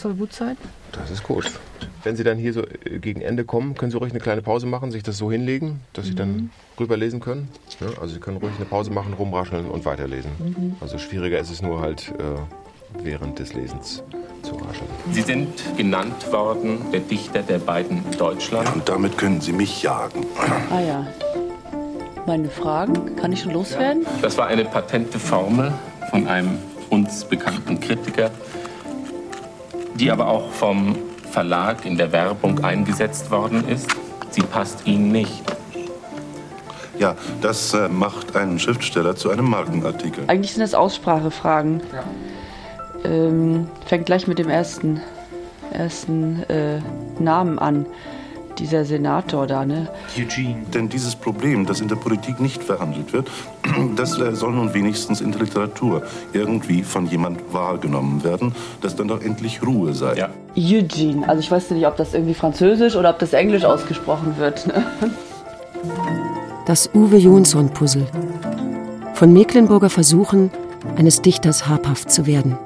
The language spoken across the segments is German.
Das soll gut sein. Das ist gut. Wenn Sie dann hier so äh, gegen Ende kommen, können Sie ruhig eine kleine Pause machen, sich das so hinlegen, dass Sie dann rüberlesen können. Ja, also Sie können ruhig eine Pause machen, rumrascheln und weiterlesen. Also schwieriger ist es nur halt äh, während des Lesens zu rascheln. Sie sind genannt worden, der Dichter der beiden Deutschland. Und damit können Sie mich jagen. Ah ja. Meine Fragen, kann ich schon loswerden? Das war eine patente Formel von einem uns bekannten Kritiker, die aber auch vom Verlag in der Werbung eingesetzt worden ist. Sie passt Ihnen nicht. Ja, das äh, macht einen Schriftsteller zu einem Markenartikel. Eigentlich sind das Aussprachefragen. Ähm, fängt gleich mit dem ersten, ersten äh, Namen an. Dieser Senator da, ne? Denn dieses Problem, das in der Politik nicht verhandelt wird, das äh, soll nun wenigstens in der Literatur irgendwie von jemand wahrgenommen werden, dass dann doch endlich Ruhe sei. Ja. Eugene. Also ich weiß nicht, ob das irgendwie französisch oder ob das englisch ausgesprochen wird. Ne? Das Uwe Jonsson-Puzzle. Von Mecklenburger Versuchen, eines Dichters habhaft zu werden.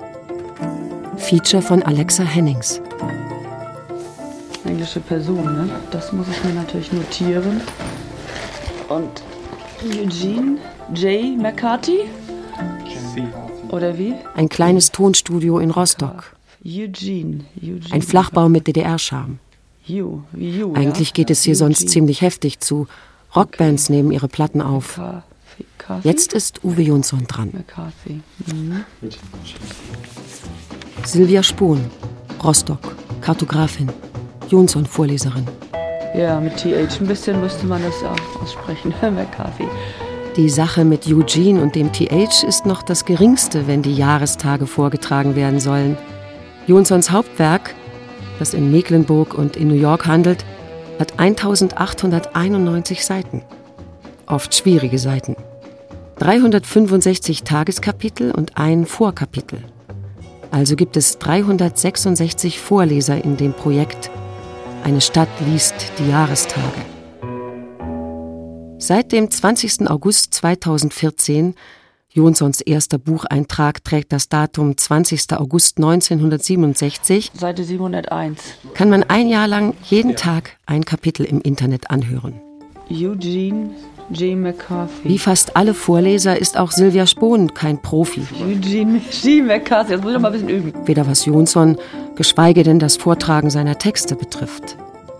Feature von Alexa Hennings. Englische Person, ne? Das muss ich mir natürlich notieren. Und Eugene J. McCarthy? Oder wie? Ein kleines Tonstudio in Rostock. Eugene. Eugene. Ein Flachbau mit DDR-Charme. Eigentlich geht es hier sonst ziemlich heftig zu. Rockbands nehmen ihre Platten auf. Jetzt ist Uwe Jonsson dran. Mhm. Silvia Spohn, Rostock, Kartografin. Jonsson, Vorleserin. Ja, mit TH ein bisschen müsste man das auch aussprechen. McCarthy. Die Sache mit Eugene und dem TH ist noch das Geringste, wenn die Jahrestage vorgetragen werden sollen. Jonssons Hauptwerk, das in Mecklenburg und in New York handelt, hat 1891 Seiten. Oft schwierige Seiten. 365 Tageskapitel und ein Vorkapitel. Also gibt es 366 Vorleser in dem Projekt Eine Stadt liest die Jahrestage. Seit dem 20. August 2014, Jonssons erster Bucheintrag trägt das Datum 20. August 1967, Seite 701. kann man ein Jahr lang jeden Tag ein Kapitel im Internet anhören. Eugene. Wie fast alle Vorleser ist auch Silvia Spohn kein Profi. Eugene J. McCarthy. Das muss ich noch mal ein bisschen üben. Weder was Jonsson, geschweige denn das Vortragen seiner Texte betrifft.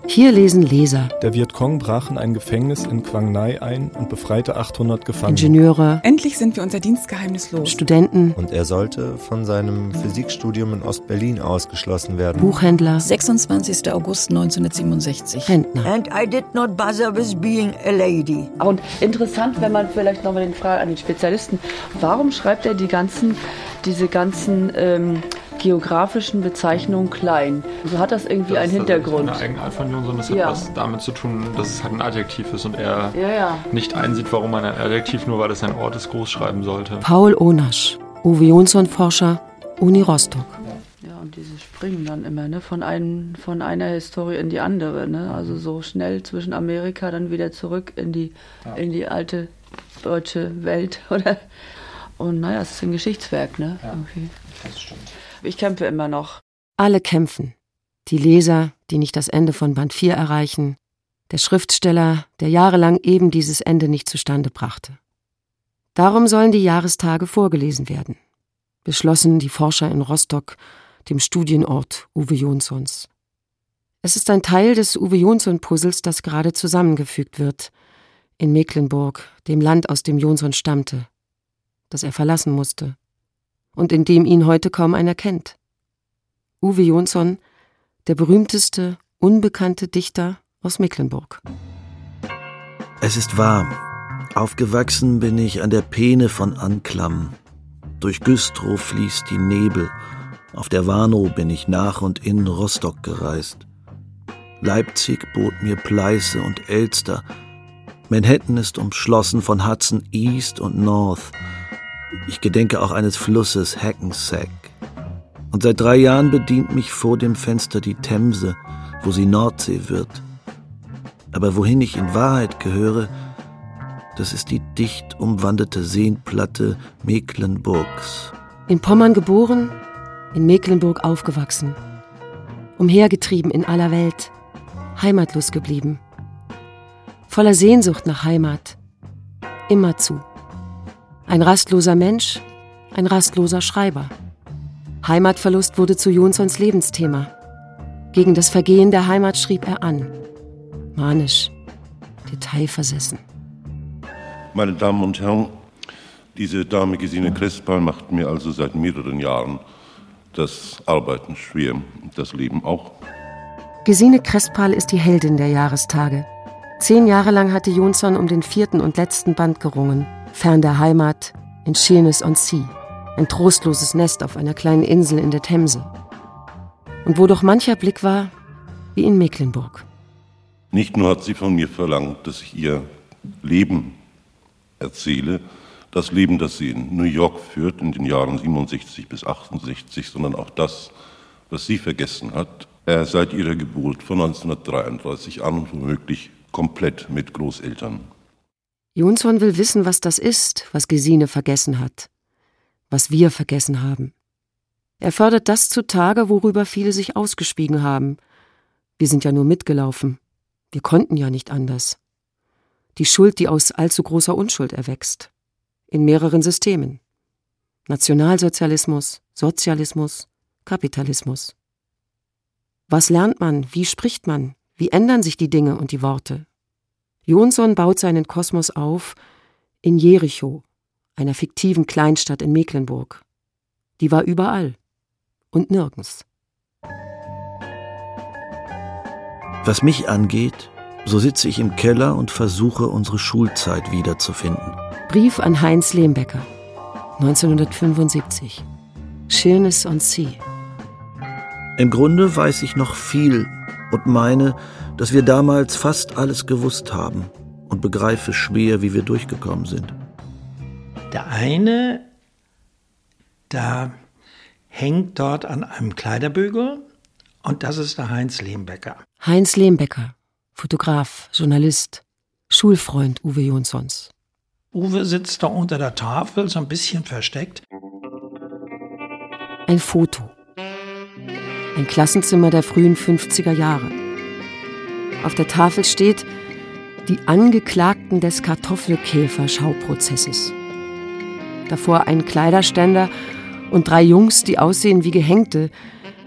Hier lesen Leser, Der Vietcong brach in ein Gefängnis in Quang Nai ein und befreite 800 Gefangene. Ingenieure, Endlich sind wir unser Dienstgeheimnis los. Studenten, Und er sollte von seinem Physikstudium in Ostberlin ausgeschlossen werden. Buchhändler, 26. August 1967. Rentner. And I did not bother with being a lady. Und interessant, wenn man vielleicht noch mal den Frage an den Spezialisten, warum schreibt er die ganzen, diese ganzen ähm, geografischen Bezeichnungen klein? So hat das irgendwie einen Hintergrund. Das ist eine Eigenart von Jonsson. Das hat Ja. was damit zu tun, dass es halt ein Adjektiv ist und er Ja, ja. nicht einsieht, warum man ein Adjektiv nur weil es ein Ort ist groß schreiben sollte. Paul Onasch, Uwe Jonsson-Forscher, Uni Rostock. Ja, und diese springen dann immer, ne, von, einem, von einer Historie in die andere, ne? Also so schnell zwischen Amerika dann wieder zurück in die, in die alte deutsche Welt, oder? Und naja, es ist ein Geschichtswerk, ne? Okay. Das stimmt. Ich kämpfe immer noch. Alle kämpfen. Die Leser, die nicht das Ende von Band 4 erreichen, der Schriftsteller, der jahrelang eben dieses Ende nicht zustande brachte. Darum sollen die Jahrestage vorgelesen werden. Beschlossen die Forscher in Rostock, dem Studienort Uwe Jonssons. Es ist ein Teil des Uwe Jonsson-Puzzles, das gerade zusammengefügt wird. In Mecklenburg, dem Land, aus dem Jonsson stammte, das er verlassen musste und in dem ihn heute kaum einer kennt. Uwe Jonsson, der berühmteste, unbekannte Dichter aus Mecklenburg. Es ist wahr. Aufgewachsen bin ich an der Peene von Anklam. Durch Güstrow fließt die Nebel. Auf der Warnow bin ich nach und in Rostock gereist. Leipzig bot mir Pleiße und Elster. Manhattan ist umschlossen von Hudson East und North. Ich gedenke auch eines Flusses Hackensack. Und seit drei Jahren bedient mich vor dem Fenster die Themse, wo sie Nordsee wird. Aber wohin ich in Wahrheit gehöre, das ist die dicht umwanderte Seenplatte Mecklenburgs. In Pommern geboren, in Mecklenburg aufgewachsen. umhergetrieben in aller Welt, heimatlos geblieben. Voller Sehnsucht nach Heimat, immerzu. Ein rastloser Mensch, ein rastloser Schreiber. Heimatverlust wurde zu Jonsons Lebensthema. Gegen das Vergehen der Heimat schrieb er an. Manisch, detailversessen. Meine Damen und Herren, diese Dame Gesine Crespal macht mir also seit mehreren Jahren das Arbeiten schwer, das Leben auch. Gesine Crespal ist die Heldin der Jahrestage. Zehn Jahre lang hatte Jonsson um den vierten und letzten Band gerungen, fern der Heimat, in Sheerness-on-Sea, ein trostloses Nest auf einer kleinen Insel in der Themse. Und wo doch mancher Blick war, wie in Mecklenburg. Nicht nur hat sie von mir verlangt, dass ich ihr Leben erzähle, das Leben, das sie in New York führt in den Jahren 67 bis 68, sondern auch das, was sie vergessen hat, äh, seit ihrer Geburt von 1933 an und womöglich komplett mit Großeltern. Jonsson will wissen, was das ist, was Gesine vergessen hat, was wir vergessen haben. Er fördert das zutage, worüber viele sich ausgespiegen haben. Wir sind ja nur mitgelaufen. Wir konnten ja nicht anders. Die Schuld, die aus allzu großer Unschuld erwächst in mehreren Systemen. Nationalsozialismus, Sozialismus, Kapitalismus. Was lernt man? Wie spricht man? Wie ändern sich die Dinge und die Worte? Jonsson baut seinen Kosmos auf in Jericho, einer fiktiven Kleinstadt in Mecklenburg. Die war überall und nirgends. Was mich angeht, so sitze ich im Keller und versuche, unsere Schulzeit wiederzufinden. Brief an Heinz Lehmbecker, 1975. Sheerness on Sea. Im Grunde weiß ich noch viel und meine, dass wir damals fast alles gewusst haben und begreife schwer, wie wir durchgekommen sind. Der eine, da hängt dort an einem Kleiderbügel und das ist der Heinz Lehmbecker. Heinz Lehmbecker, Fotograf, Journalist, Schulfreund Uwe Jonssons. Uwe sitzt da unter der Tafel, so ein bisschen versteckt. Ein Foto. Ein Klassenzimmer der frühen 50er Jahre. Auf der Tafel steht die Angeklagten des Kartoffelkäfer-Schauprozesses. Davor ein Kleiderständer und drei Jungs, die aussehen wie Gehängte,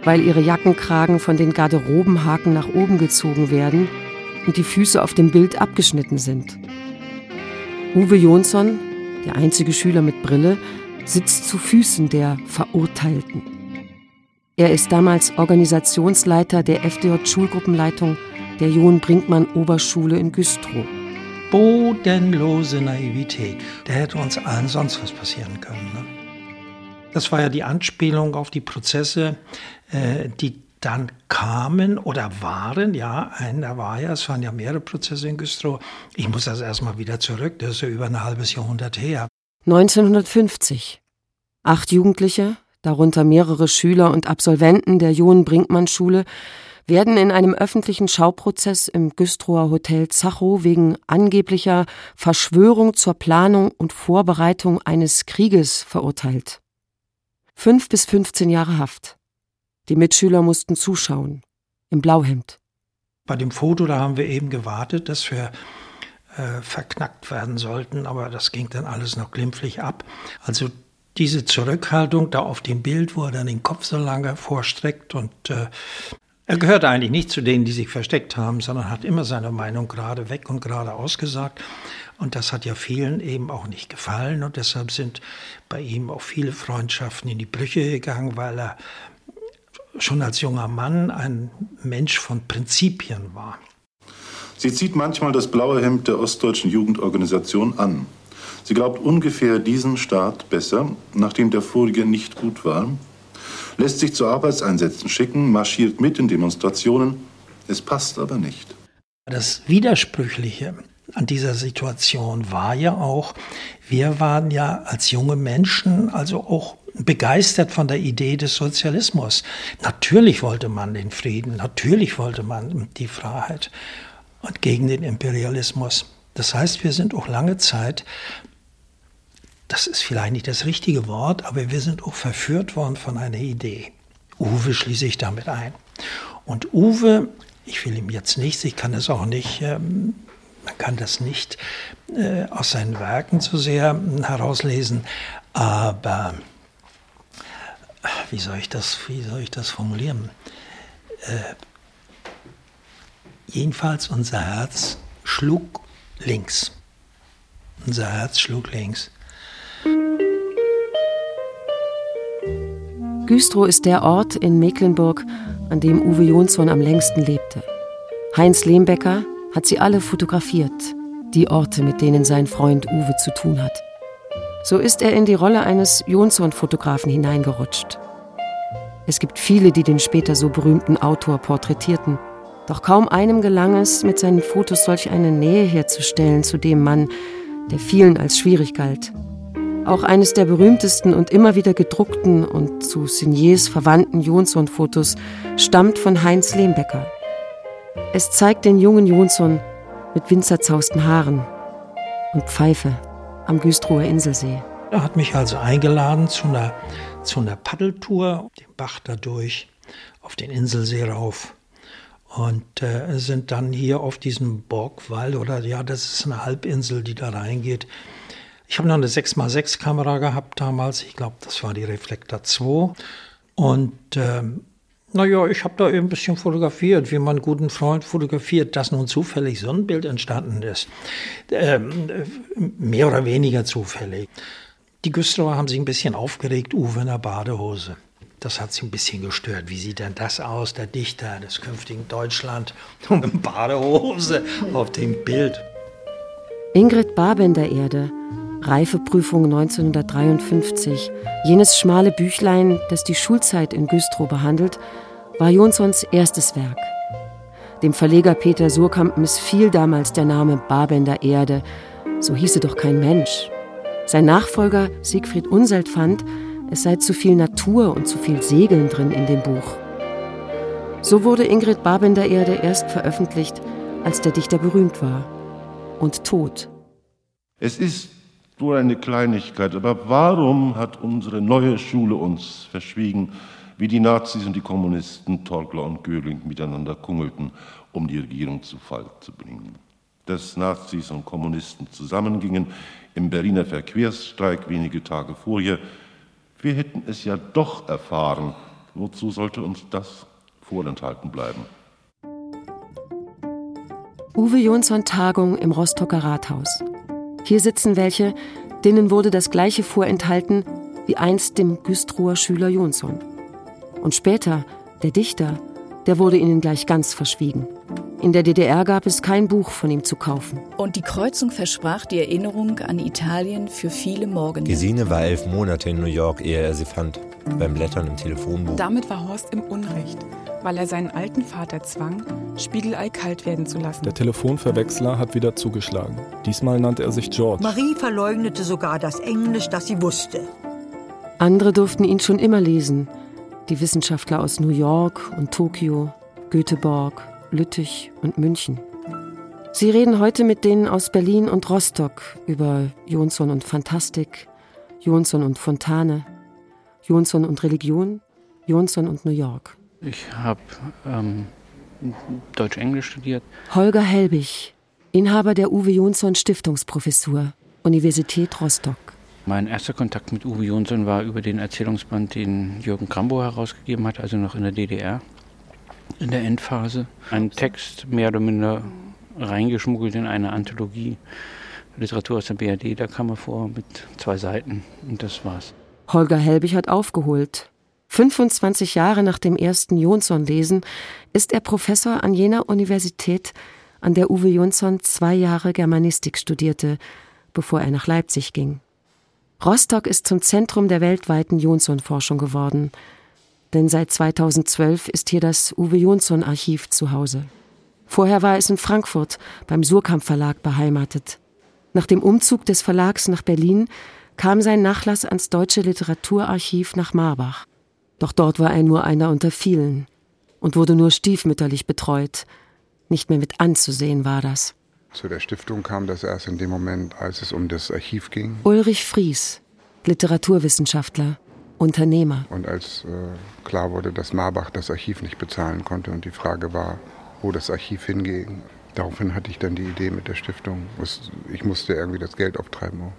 weil ihre Jackenkragen von den Garderobenhaken nach oben gezogen werden und die Füße auf dem Bild abgeschnitten sind. Uwe Jonsson, der einzige Schüler mit Brille, sitzt zu Füßen der Verurteilten. Er ist damals Organisationsleiter der FDJ-Schulgruppenleitung der John Brinkmann Oberschule in Güstrow. Bodenlose Naivität. Der hätte uns allen sonst was passieren können. Ne? Das war ja die Anspielung auf die Prozesse, äh, die dann kamen oder waren, ja, einer war ja, es waren ja mehrere Prozesse in Güstrow. Ich muss das erstmal wieder zurück, das ist ja über ein halbes Jahrhundert her. 1950. Acht Jugendliche, darunter mehrere Schüler und Absolventen der John Brinkmann Schule, werden in einem öffentlichen Schauprozess im Güstrower Hotel Zachow wegen angeblicher Verschwörung zur Planung und Vorbereitung eines Krieges verurteilt. Fünf bis 15 Jahre Haft. Die Mitschüler mussten zuschauen, im Blauhemd. Bei dem Foto, da haben wir eben gewartet, dass wir äh, verknackt werden sollten, aber das ging dann alles noch glimpflich ab. Also diese Zurückhaltung da auf dem Bild, wo er dann den Kopf so lange vorstreckt und äh, er gehörte eigentlich nicht zu denen, die sich versteckt haben, sondern hat immer seine Meinung gerade weg und gerade ausgesagt. Und das hat ja vielen eben auch nicht gefallen und deshalb sind bei ihm auch viele Freundschaften in die Brüche gegangen, weil er schon als junger Mann ein Mensch von Prinzipien war. Sie zieht manchmal das blaue Hemd der Ostdeutschen Jugendorganisation an. Sie glaubt ungefähr diesen Staat besser, nachdem der vorige nicht gut war, lässt sich zu Arbeitseinsätzen schicken, marschiert mit in Demonstrationen. Es passt aber nicht. Das Widersprüchliche an dieser Situation war ja auch, wir waren ja als junge Menschen also auch begeistert von der Idee des Sozialismus. Natürlich wollte man den Frieden, natürlich wollte man die Freiheit und gegen den Imperialismus. Das heißt, wir sind auch lange Zeit, das ist vielleicht nicht das richtige Wort, aber wir sind auch verführt worden von einer Idee. Uwe schließe ich damit ein. Und Uwe, ich will ihm jetzt nichts, ich kann es auch nicht, ähm, man kann das nicht äh, aus seinen Werken so sehr herauslesen, aber wie soll ich das, wie soll ich das formulieren? Äh, jedenfalls unser Herz schlug links. Unser Herz schlug links. Güstrow ist der Ort in Mecklenburg, an dem Uwe Jonsson am längsten lebte. Heinz Lehmbecker hat sie alle fotografiert, die Orte, mit denen sein Freund Uwe zu tun hat. So ist er in die Rolle eines Jonsson-Fotografen hineingerutscht. Es gibt viele, die den später so berühmten Autor porträtierten. Doch kaum einem gelang es, mit seinen Fotos solch eine Nähe herzustellen zu dem Mann, der vielen als schwierig galt. Auch eines der berühmtesten und immer wieder gedruckten und zu Signiers verwandten Jonsson-Fotos stammt von Heinz Lehmbecker. Es zeigt den jungen Jonsson mit winzerzausten Haaren und Pfeife am Güstrower Inselsee. Er hat mich also eingeladen zu einer, zu einer Paddeltour, den Bach dadurch, auf den Inselsee rauf. Und äh, sind dann hier auf diesem Borgwall, oder ja, das ist eine Halbinsel, die da reingeht. Ich habe noch eine 6x6-Kamera gehabt damals. Ich glaube, das war die Reflektor 2. Und ähm, naja, ich habe da eben ein bisschen fotografiert, wie man guten Freund fotografiert, dass nun zufällig so ein Bild entstanden ist. Ähm, mehr oder weniger zufällig. Die Güstrower haben sich ein bisschen aufgeregt, Uwe in der Badehose. Das hat sie ein bisschen gestört. Wie sieht denn das aus, der Dichter des künftigen Deutschland, in Badehose auf dem Bild? Ingrid Babender Erde, Reifeprüfung 1953, jenes schmale Büchlein, das die Schulzeit in Güstrow behandelt, war Jonssons erstes Werk. Dem Verleger Peter Surkamp missfiel damals der Name Babender Erde, so hieße doch kein Mensch. Sein Nachfolger Siegfried Unselt fand, es sei zu viel Natur und zu viel Segeln drin in dem Buch. So wurde Ingrid Babender Erde erst veröffentlicht, als der Dichter berühmt war und tot. Es ist nur eine Kleinigkeit, aber warum hat unsere neue Schule uns verschwiegen, wie die Nazis und die Kommunisten, Torgler und Göring miteinander kungelten, um die Regierung zu Fall zu bringen? Dass Nazis und Kommunisten zusammengingen im Berliner Verkehrsstreik wenige Tage vorher, wir hätten es ja doch erfahren. Wozu sollte uns das vorenthalten bleiben? Uwe Jonsson Tagung im Rostocker Rathaus. Hier sitzen welche, denen wurde das gleiche vorenthalten wie einst dem Güstrower Schüler Jonsson. Und später, der Dichter, der wurde ihnen gleich ganz verschwiegen. In der DDR gab es kein Buch von ihm zu kaufen. Und die Kreuzung versprach die Erinnerung an Italien für viele Morgen. Gesine war elf Monate in New York, ehe er sie fand. Beim Blättern im Telefonbuch. Damit war Horst im Unrecht weil er seinen alten Vater zwang, Spiegelei kalt werden zu lassen. Der Telefonverwechsler hat wieder zugeschlagen. Diesmal nannte er sich George. Marie verleugnete sogar das Englisch, das sie wusste. Andere durften ihn schon immer lesen. Die Wissenschaftler aus New York und Tokio, Göteborg, Lüttich und München. Sie reden heute mit denen aus Berlin und Rostock über Jonsson und Fantastik, Jonsson und Fontane, Jonsson und Religion, Jonsson und New York. Ich habe ähm, Deutsch-Englisch studiert. Holger Helbig, Inhaber der Uwe Jonsson Stiftungsprofessur, Universität Rostock. Mein erster Kontakt mit Uwe Jonsson war über den Erzählungsband, den Jürgen Krambo herausgegeben hat, also noch in der DDR, in der Endphase. Ein Text mehr oder minder reingeschmuggelt in eine Anthologie. Literatur aus der BRD, da kam er vor mit zwei Seiten und das war's. Holger Helbig hat aufgeholt. 25 Jahre nach dem ersten Jonsson-Lesen ist er Professor an jener Universität, an der Uwe Jonsson zwei Jahre Germanistik studierte, bevor er nach Leipzig ging. Rostock ist zum Zentrum der weltweiten Jonsson-Forschung geworden, denn seit 2012 ist hier das Uwe Jonsson-Archiv zu Hause. Vorher war es in Frankfurt beim Surkamp Verlag beheimatet. Nach dem Umzug des Verlags nach Berlin kam sein Nachlass ans Deutsche Literaturarchiv nach Marbach. Doch dort war er nur einer unter vielen und wurde nur stiefmütterlich betreut. Nicht mehr mit anzusehen war das. Zu der Stiftung kam das erst in dem Moment, als es um das Archiv ging. Ulrich Fries, Literaturwissenschaftler, Unternehmer. Und als äh, klar wurde, dass Marbach das Archiv nicht bezahlen konnte und die Frage war, wo das Archiv hinging, daraufhin hatte ich dann die Idee mit der Stiftung. Ich musste irgendwie das Geld auftreiben.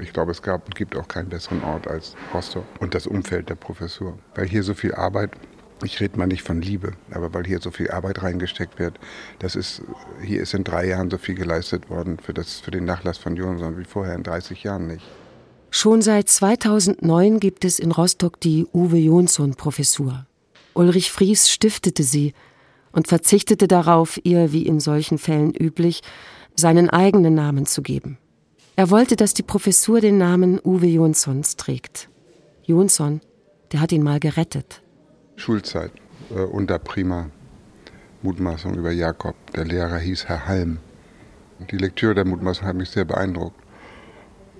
Ich glaube, es gab und gibt auch keinen besseren Ort als Rostock und das Umfeld der Professur. Weil hier so viel Arbeit, ich rede mal nicht von Liebe, aber weil hier so viel Arbeit reingesteckt wird, das ist, hier ist in drei Jahren so viel geleistet worden für, das, für den Nachlass von Jonsson wie vorher in 30 Jahren nicht. Schon seit 2009 gibt es in Rostock die Uwe Jonsson-Professur. Ulrich Fries stiftete sie und verzichtete darauf, ihr, wie in solchen Fällen üblich, seinen eigenen Namen zu geben. Er wollte, dass die Professur den Namen Uwe Jonssons trägt. Jonsson, der hat ihn mal gerettet. Schulzeit, äh, unter prima Mutmaßung über Jakob. Der Lehrer hieß Herr Halm. Die Lektüre der Mutmaßung hat mich sehr beeindruckt.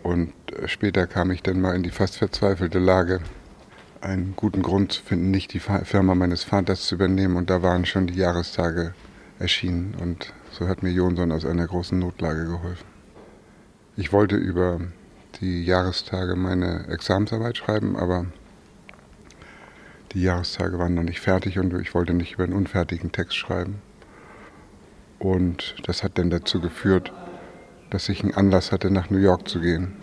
Und äh, später kam ich dann mal in die fast verzweifelte Lage, einen guten Grund zu finden, nicht die Firma meines Vaters zu übernehmen. Und da waren schon die Jahrestage erschienen. Und so hat mir Jonsson aus einer großen Notlage geholfen. Ich wollte über die Jahrestage meine Examensarbeit schreiben, aber die Jahrestage waren noch nicht fertig und ich wollte nicht über einen unfertigen Text schreiben. Und das hat dann dazu geführt, dass ich einen Anlass hatte, nach New York zu gehen.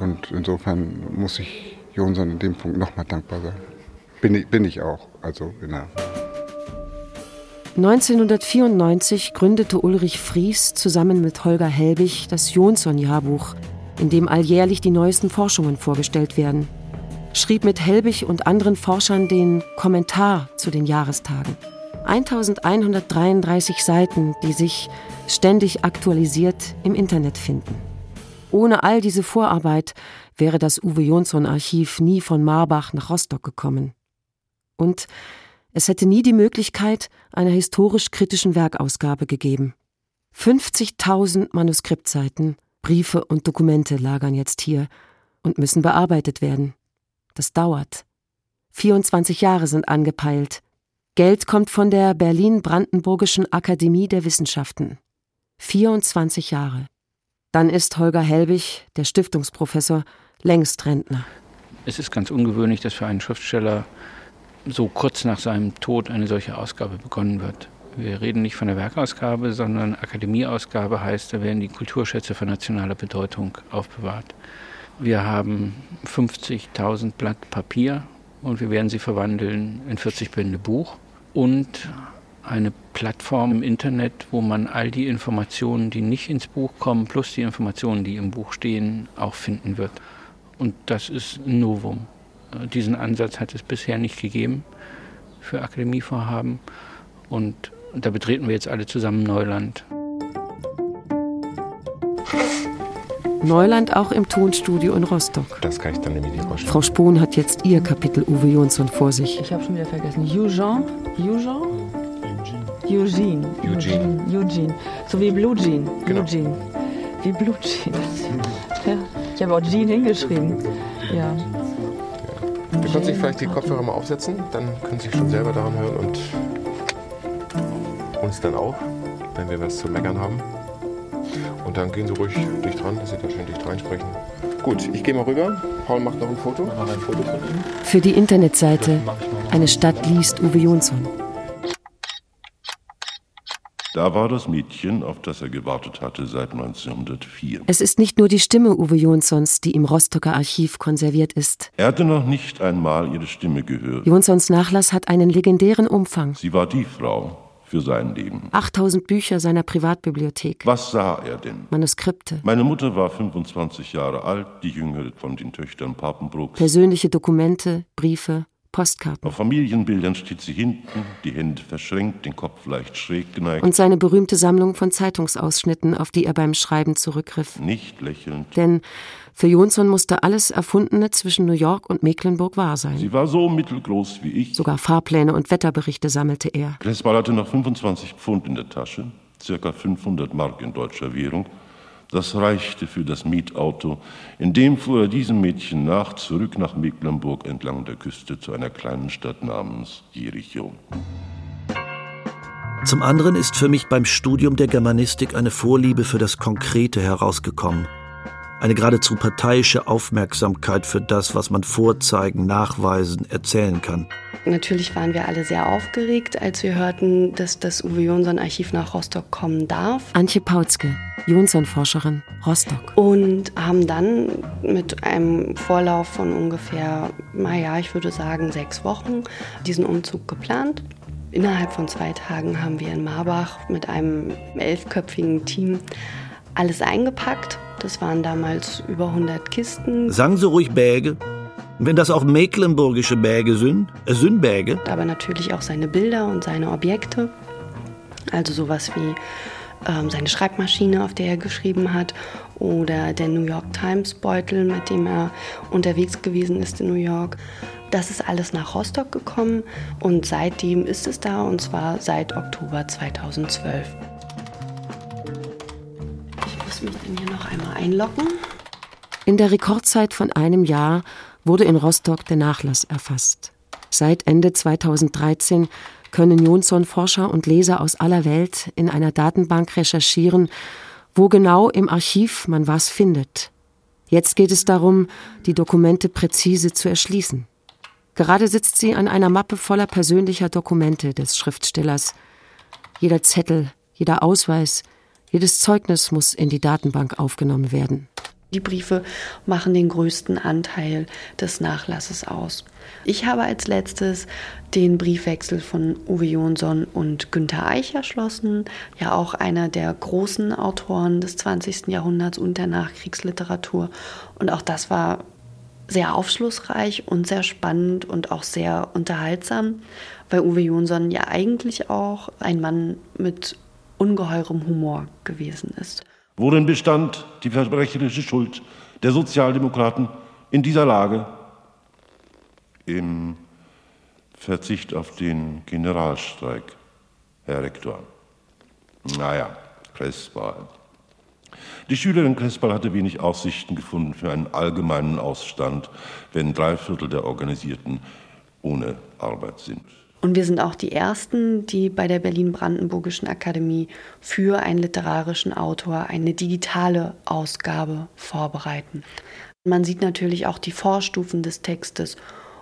Und insofern muss ich Jonsson in dem Punkt nochmal dankbar sein. Bin ich, bin ich auch, also in der 1994 gründete Ulrich Fries zusammen mit Holger Helbig das Jonsson-Jahrbuch, in dem alljährlich die neuesten Forschungen vorgestellt werden. Schrieb mit Helbig und anderen Forschern den Kommentar zu den Jahrestagen. 1133 Seiten, die sich ständig aktualisiert im Internet finden. Ohne all diese Vorarbeit wäre das Uwe Jonsson Archiv nie von Marbach nach Rostock gekommen. Und es hätte nie die Möglichkeit einer historisch-kritischen Werkausgabe gegeben. 50.000 Manuskriptseiten, Briefe und Dokumente lagern jetzt hier und müssen bearbeitet werden. Das dauert. 24 Jahre sind angepeilt. Geld kommt von der Berlin-Brandenburgischen Akademie der Wissenschaften. 24 Jahre. Dann ist Holger Helbig, der Stiftungsprofessor, längst Rentner. Es ist ganz ungewöhnlich, dass für einen Schriftsteller so kurz nach seinem Tod eine solche Ausgabe begonnen wird. Wir reden nicht von der Werkausgabe, sondern Akademieausgabe heißt, da werden die Kulturschätze von nationaler Bedeutung aufbewahrt. Wir haben 50.000 Blatt Papier und wir werden sie verwandeln in 40 Bände Buch und eine Plattform im Internet, wo man all die Informationen, die nicht ins Buch kommen, plus die Informationen, die im Buch stehen, auch finden wird. Und das ist ein Novum. Diesen Ansatz hat es bisher nicht gegeben für Akademievorhaben. Und da betreten wir jetzt alle zusammen Neuland. Neuland auch im Tonstudio in Rostock. Das kann ich dann nämlich nicht vorstellen. Frau Spohn hat jetzt ihr Kapitel Uwe Jonsson vor sich. Ich habe schon wieder vergessen. Eugene? Eugene? Eugene. Eugene. Eugene. So wie Blue Jean. Genau. Eugene. Wie Blue Jean. Ja. Ich habe auch Jean hingeschrieben. Ja. Wir können sich vielleicht die Kopfhörer mal aufsetzen, dann können Sie sich schon selber daran hören und uns dann auch, wenn wir was zu meckern haben. Und dann gehen Sie ruhig dicht dran, dass Sie da schön dicht reinsprechen. Gut, ich gehe mal rüber. Paul macht noch ein Foto. Mach ein Foto von ihm. Für die Internetseite Eine Stadt liest Uwe Jonsson. Da war das Mädchen, auf das er gewartet hatte seit 1904. Es ist nicht nur die Stimme Uwe Jonssons, die im Rostocker Archiv konserviert ist. Er hatte noch nicht einmal ihre Stimme gehört. Jonssons Nachlass hat einen legendären Umfang. Sie war die Frau für sein Leben. 8000 Bücher seiner Privatbibliothek. Was sah er denn? Manuskripte. Meine Mutter war 25 Jahre alt, die jüngere von den Töchtern Papenbrucks. Persönliche Dokumente, Briefe, Postkarten. Auf Familienbildern steht sie hinten, die Hände verschränkt, den Kopf leicht schräg geneigt. Und seine berühmte Sammlung von Zeitungsausschnitten, auf die er beim Schreiben zurückgriff. Nicht lächelnd. Denn für Jonsson musste alles Erfundene zwischen New York und Mecklenburg wahr sein. Sie war so mittelgroß wie ich. Sogar Fahrpläne und Wetterberichte sammelte er. Gresbal hatte noch 25 Pfund in der Tasche, circa 500 Mark in deutscher Währung das reichte für das Mietauto. In dem fuhr er diesem Mädchen nach, zurück nach Mecklenburg entlang der Küste zu einer kleinen Stadt namens Jericho. Zum anderen ist für mich beim Studium der Germanistik eine Vorliebe für das Konkrete herausgekommen. Eine geradezu parteiische Aufmerksamkeit für das, was man vorzeigen, nachweisen, erzählen kann. Natürlich waren wir alle sehr aufgeregt, als wir hörten, dass das Uwe Jonsson Archiv nach Rostock kommen darf. Antje Pautzke, Jonsson-Forscherin, Rostock. Und haben dann mit einem Vorlauf von ungefähr, naja, ich würde sagen sechs Wochen diesen Umzug geplant. Innerhalb von zwei Tagen haben wir in Marbach mit einem elfköpfigen Team alles eingepackt. Das waren damals über 100 Kisten. Sagen Sie ruhig Bäge. Wenn das auch mecklenburgische Bäge sind, äh, sind Bäge. Aber natürlich auch seine Bilder und seine Objekte. Also sowas wie ähm, seine Schreibmaschine, auf der er geschrieben hat, oder der New York Times Beutel, mit dem er unterwegs gewesen ist in New York. Das ist alles nach Rostock gekommen und seitdem ist es da und zwar seit Oktober 2012. Muss mich dann hier noch einmal einloggen. In der Rekordzeit von einem Jahr wurde in Rostock der Nachlass erfasst. Seit Ende 2013 können Jonsson-Forscher und Leser aus aller Welt in einer Datenbank recherchieren, wo genau im Archiv man was findet. Jetzt geht es darum, die Dokumente präzise zu erschließen. Gerade sitzt sie an einer Mappe voller persönlicher Dokumente des Schriftstellers. Jeder Zettel, jeder Ausweis, jedes Zeugnis muss in die Datenbank aufgenommen werden. Die Briefe machen den größten Anteil des Nachlasses aus. Ich habe als letztes den Briefwechsel von Uwe Jonsson und Günter Eich erschlossen, ja auch einer der großen Autoren des 20. Jahrhunderts und der Nachkriegsliteratur. Und auch das war sehr aufschlussreich und sehr spannend und auch sehr unterhaltsam, weil Uwe Jonsson ja eigentlich auch ein Mann mit ungeheurem Humor gewesen ist. Worin bestand die verbrecherische Schuld der Sozialdemokraten in dieser Lage? Im Verzicht auf den Generalstreik, Herr Rektor. Naja, Kressball. Die Schülerin Kressball hatte wenig Aussichten gefunden für einen allgemeinen Ausstand, wenn drei Viertel der Organisierten ohne Arbeit sind. Und wir sind auch die Ersten, die bei der Berlin-Brandenburgischen Akademie für einen literarischen Autor eine digitale Ausgabe vorbereiten. Man sieht natürlich auch die Vorstufen des Textes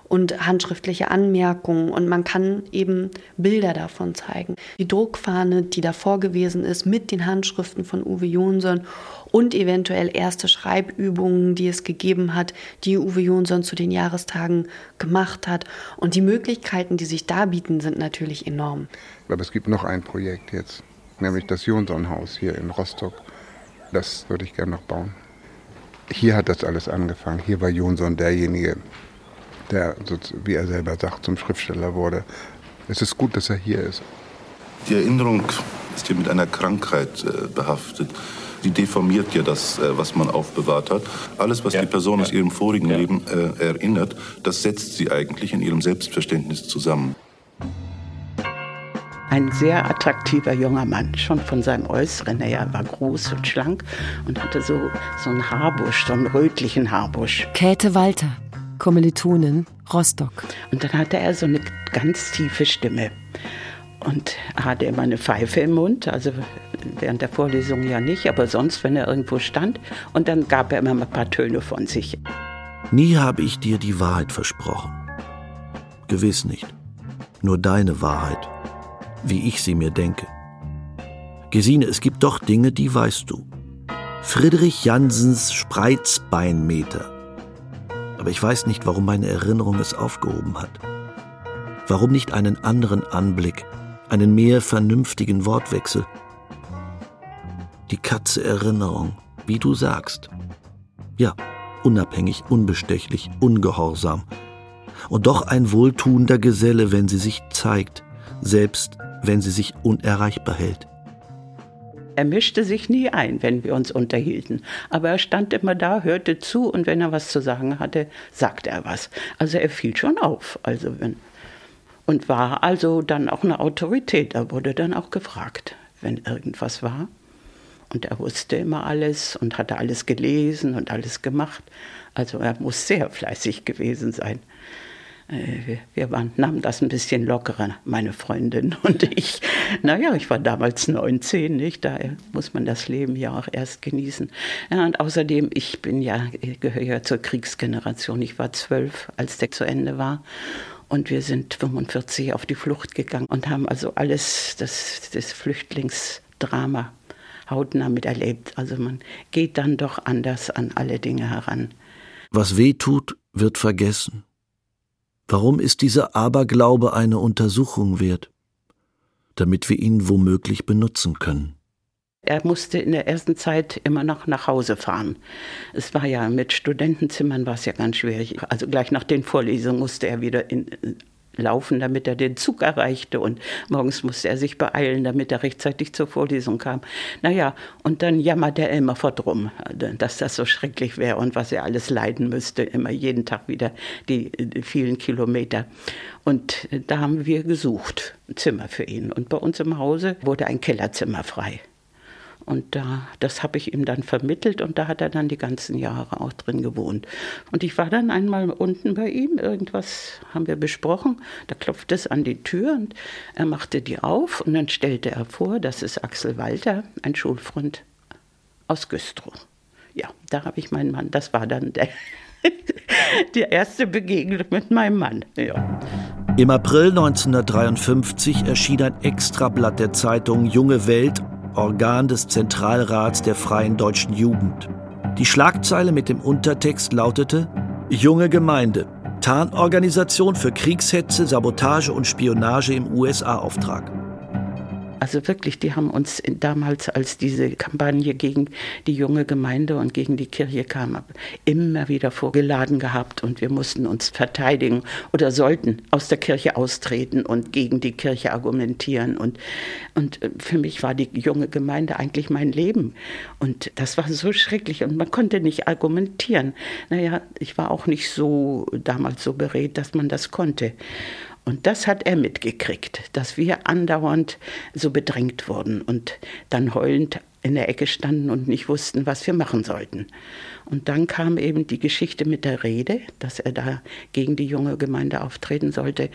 und handschriftliche Anmerkungen und man kann eben Bilder davon zeigen. Die Druckfahne, die davor gewesen ist mit den Handschriften von Uwe Jonsson und eventuell erste Schreibübungen, die es gegeben hat, die Uwe Jonsson zu den Jahrestagen gemacht hat. Und die Möglichkeiten, die sich da bieten, sind natürlich enorm. Aber es gibt noch ein Projekt jetzt, nämlich das Jonsson-Haus hier in Rostock. Das würde ich gerne noch bauen. Hier hat das alles angefangen. Hier war Jonsson derjenige, der, wie er selber sagt, zum Schriftsteller wurde. Es ist gut, dass er hier ist. Die Erinnerung ist hier mit einer Krankheit äh, behaftet. Die deformiert ja das, äh, was man aufbewahrt hat. Alles, was ja. die Person aus ihrem vorigen ja. Leben äh, erinnert, das setzt sie eigentlich in ihrem Selbstverständnis zusammen. Ein sehr attraktiver junger Mann, schon von seinem Äußeren her. Er war groß und schlank und hatte so, so einen Haarbusch, so einen rötlichen Haarbusch. Käthe Walter, Kommilitonin, Rostock. Und dann hatte er so eine ganz tiefe Stimme. Und er hatte immer eine Pfeife im Mund, also während der Vorlesung ja nicht, aber sonst, wenn er irgendwo stand. Und dann gab er immer ein paar Töne von sich. Nie habe ich dir die Wahrheit versprochen. Gewiss nicht. Nur deine Wahrheit, wie ich sie mir denke. Gesine, es gibt doch Dinge, die weißt du. Friedrich Jansens Spreizbeinmeter aber ich weiß nicht, warum meine Erinnerung es aufgehoben hat. Warum nicht einen anderen Anblick, einen mehr vernünftigen Wortwechsel? Die Katze Erinnerung, wie du sagst. Ja, unabhängig, unbestechlich, ungehorsam. Und doch ein wohltuender Geselle, wenn sie sich zeigt, selbst wenn sie sich unerreichbar hält. Er mischte sich nie ein, wenn wir uns unterhielten. Aber er stand immer da, hörte zu und wenn er was zu sagen hatte, sagte er was. Also er fiel schon auf. Also wenn, und war also dann auch eine Autorität. Er wurde dann auch gefragt, wenn irgendwas war. Und er wusste immer alles und hatte alles gelesen und alles gemacht. Also er muss sehr fleißig gewesen sein. Äh, wir waren, nahmen das ein bisschen lockerer, meine Freundin und ich. Naja, ich war damals 19, nicht? Da muss man das Leben ja auch erst genießen. Ja, und außerdem, ich bin ja, gehöre ja zur Kriegsgeneration. Ich war zwölf, als der zu Ende war. Und wir sind 45 auf die Flucht gegangen und haben also alles, das, das Flüchtlingsdrama hautnah miterlebt. Also man geht dann doch anders an alle Dinge heran. Was weh tut, wird vergessen. Warum ist dieser Aberglaube eine Untersuchung wert? Damit wir ihn womöglich benutzen können. Er musste in der ersten Zeit immer noch nach Hause fahren. Es war ja mit Studentenzimmern war es ja ganz schwierig. Also gleich nach den Vorlesungen musste er wieder in, laufen, damit er den Zug erreichte und morgens musste er sich beeilen, damit er rechtzeitig zur Vorlesung kam. Naja, und dann jammert er immer drum, dass das so schrecklich wäre und was er alles leiden müsste, immer jeden Tag wieder die, die vielen Kilometer. Und da haben wir gesucht, ein Zimmer für ihn. Und bei uns im Hause wurde ein Kellerzimmer frei. Und da, das habe ich ihm dann vermittelt und da hat er dann die ganzen Jahre auch drin gewohnt. Und ich war dann einmal unten bei ihm, irgendwas haben wir besprochen. Da klopfte es an die Tür und er machte die auf und dann stellte er vor, das ist Axel Walter, ein Schulfreund aus Güstrow. Ja, da habe ich meinen Mann, das war dann der, die erste Begegnung mit meinem Mann. Ja. Im April 1953 erschien ein Extrablatt der Zeitung Junge Welt Organ des Zentralrats der Freien Deutschen Jugend. Die Schlagzeile mit dem Untertext lautete Junge Gemeinde, Tarnorganisation für Kriegshetze, Sabotage und Spionage im USA-Auftrag. Also wirklich, die haben uns damals, als diese Kampagne gegen die junge Gemeinde und gegen die Kirche kam, immer wieder vorgeladen gehabt und wir mussten uns verteidigen oder sollten aus der Kirche austreten und gegen die Kirche argumentieren. Und, und äh, für mich war die junge Gemeinde eigentlich mein Leben. Und das war so schrecklich und man konnte nicht argumentieren. Naja, ich war auch nicht so damals so beredt, dass man das konnte. Und das hat er mitgekriegt, dass wir andauernd so bedrängt wurden und dann heulend in der Ecke standen und nicht wussten, was wir machen sollten. Und dann kam eben die Geschichte mit der Rede, dass er da gegen die junge Gemeinde auftreten sollte.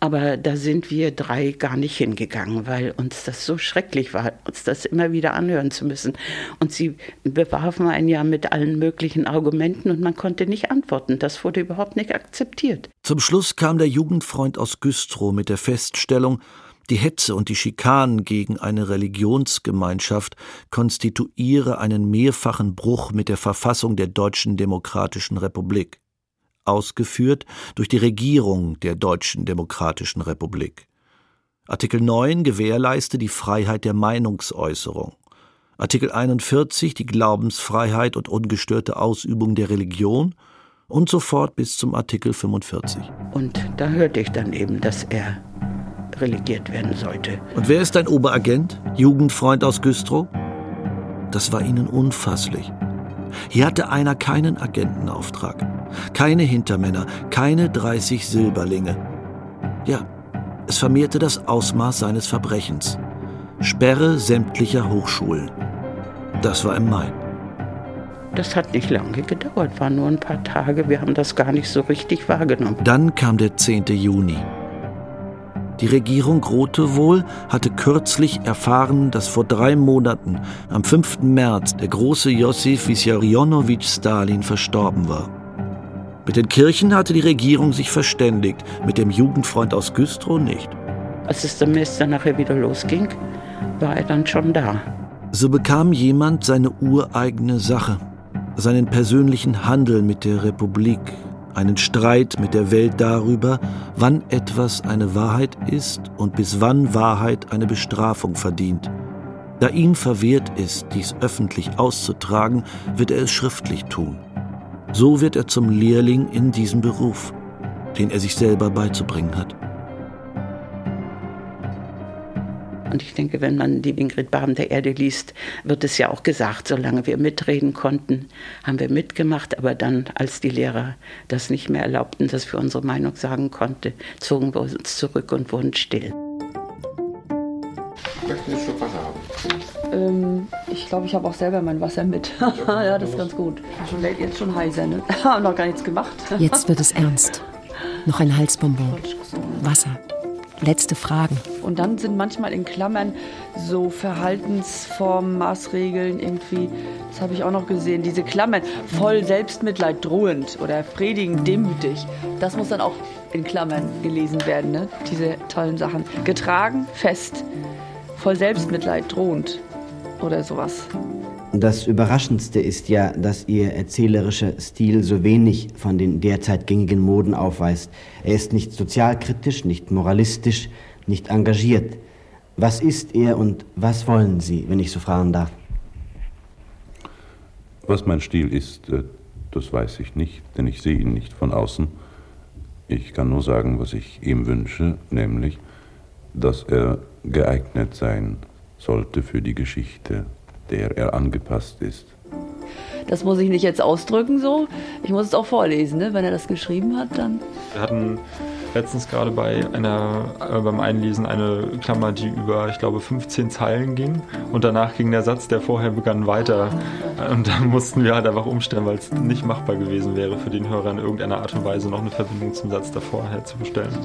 Aber da sind wir drei gar nicht hingegangen, weil uns das so schrecklich war, uns das immer wieder anhören zu müssen. Und sie bewarfen einen ja mit allen möglichen Argumenten und man konnte nicht antworten. Das wurde überhaupt nicht akzeptiert. Zum Schluss kam der Jugendfreund aus Güstrow mit der Feststellung, die Hetze und die Schikanen gegen eine Religionsgemeinschaft konstituiere einen mehrfachen Bruch mit der Verfassung der Deutschen Demokratischen Republik, ausgeführt durch die Regierung der Deutschen Demokratischen Republik. Artikel 9 gewährleiste die Freiheit der Meinungsäußerung. Artikel 41 die Glaubensfreiheit und ungestörte Ausübung der Religion und so fort bis zum Artikel 45. Und da hörte ich dann eben, dass er relegiert werden sollte. Und wer ist dein Oberagent? Jugendfreund aus Güstrow? Das war ihnen unfasslich. Hier hatte einer keinen Agentenauftrag, keine Hintermänner, keine 30 Silberlinge. Ja, es vermehrte das Ausmaß seines Verbrechens. Sperre sämtlicher Hochschulen. Das war im Mai. Das hat nicht lange gedauert, war nur ein paar Tage. Wir haben das gar nicht so richtig wahrgenommen. Dann kam der 10. Juni. Die Regierung Grotewohl hatte kürzlich erfahren, dass vor drei Monaten, am 5. März, der große Josif Wissarionowitsch Stalin verstorben war. Mit den Kirchen hatte die Regierung sich verständigt, mit dem Jugendfreund aus Güstrow nicht. Als das Semester nachher wieder losging, war er dann schon da. So bekam jemand seine ureigene Sache, seinen persönlichen Handel mit der Republik, einen Streit mit der Welt darüber, wann etwas eine Wahrheit ist und bis wann Wahrheit eine Bestrafung verdient. Da ihm verwehrt ist, dies öffentlich auszutragen, wird er es schriftlich tun. So wird er zum Lehrling in diesem Beruf, den er sich selber beizubringen hat. Und ich denke, wenn man die Ingrid Baben der Erde liest, wird es ja auch gesagt, solange wir mitreden konnten, haben wir mitgemacht. Aber dann, als die Lehrer das nicht mehr erlaubten, dass wir unsere Meinung sagen konnten, zogen wir uns zurück und wurden still. Möchten Sie schon Wasser haben? Ähm, ich glaube, ich habe auch selber mein Wasser mit. ja, das ist ganz gut. Schon, jetzt schon heiser, ne? Haben noch gar nichts gemacht. Jetzt wird es ernst. Noch ein Halsbonbon. Wasser. Letzte Fragen. Und dann sind manchmal in Klammern so Verhaltensformen, Maßregeln irgendwie, das habe ich auch noch gesehen, diese Klammern, voll Selbstmitleid drohend oder predigend demütig. Das muss dann auch in Klammern gelesen werden, ne? diese tollen Sachen. Getragen, fest, voll Selbstmitleid drohend oder sowas. Das Überraschendste ist ja, dass Ihr erzählerischer Stil so wenig von den derzeit gängigen Moden aufweist. Er ist nicht sozialkritisch, nicht moralistisch, nicht engagiert. Was ist er und was wollen Sie, wenn ich so fragen darf? Was mein Stil ist, äh, das weiß ich nicht, denn ich sehe ihn nicht von außen. Ich kann nur sagen, was ich ihm wünsche, nämlich, dass er geeignet sein sollte für die Geschichte der er angepasst ist. Das muss ich nicht jetzt ausdrücken so. Ich muss es auch vorlesen, ne? wenn er das geschrieben hat, dann. Wir hatten letztens gerade bei einer, äh, beim Einlesen eine Klammer, die über, ich glaube, 15 Zeilen ging. Und danach ging der Satz, der vorher begann, weiter. Und dann mussten wir halt einfach umstellen, weil es nicht machbar gewesen wäre, für den Hörer in irgendeiner Art und Weise noch eine Verbindung zum Satz davor herzustellen.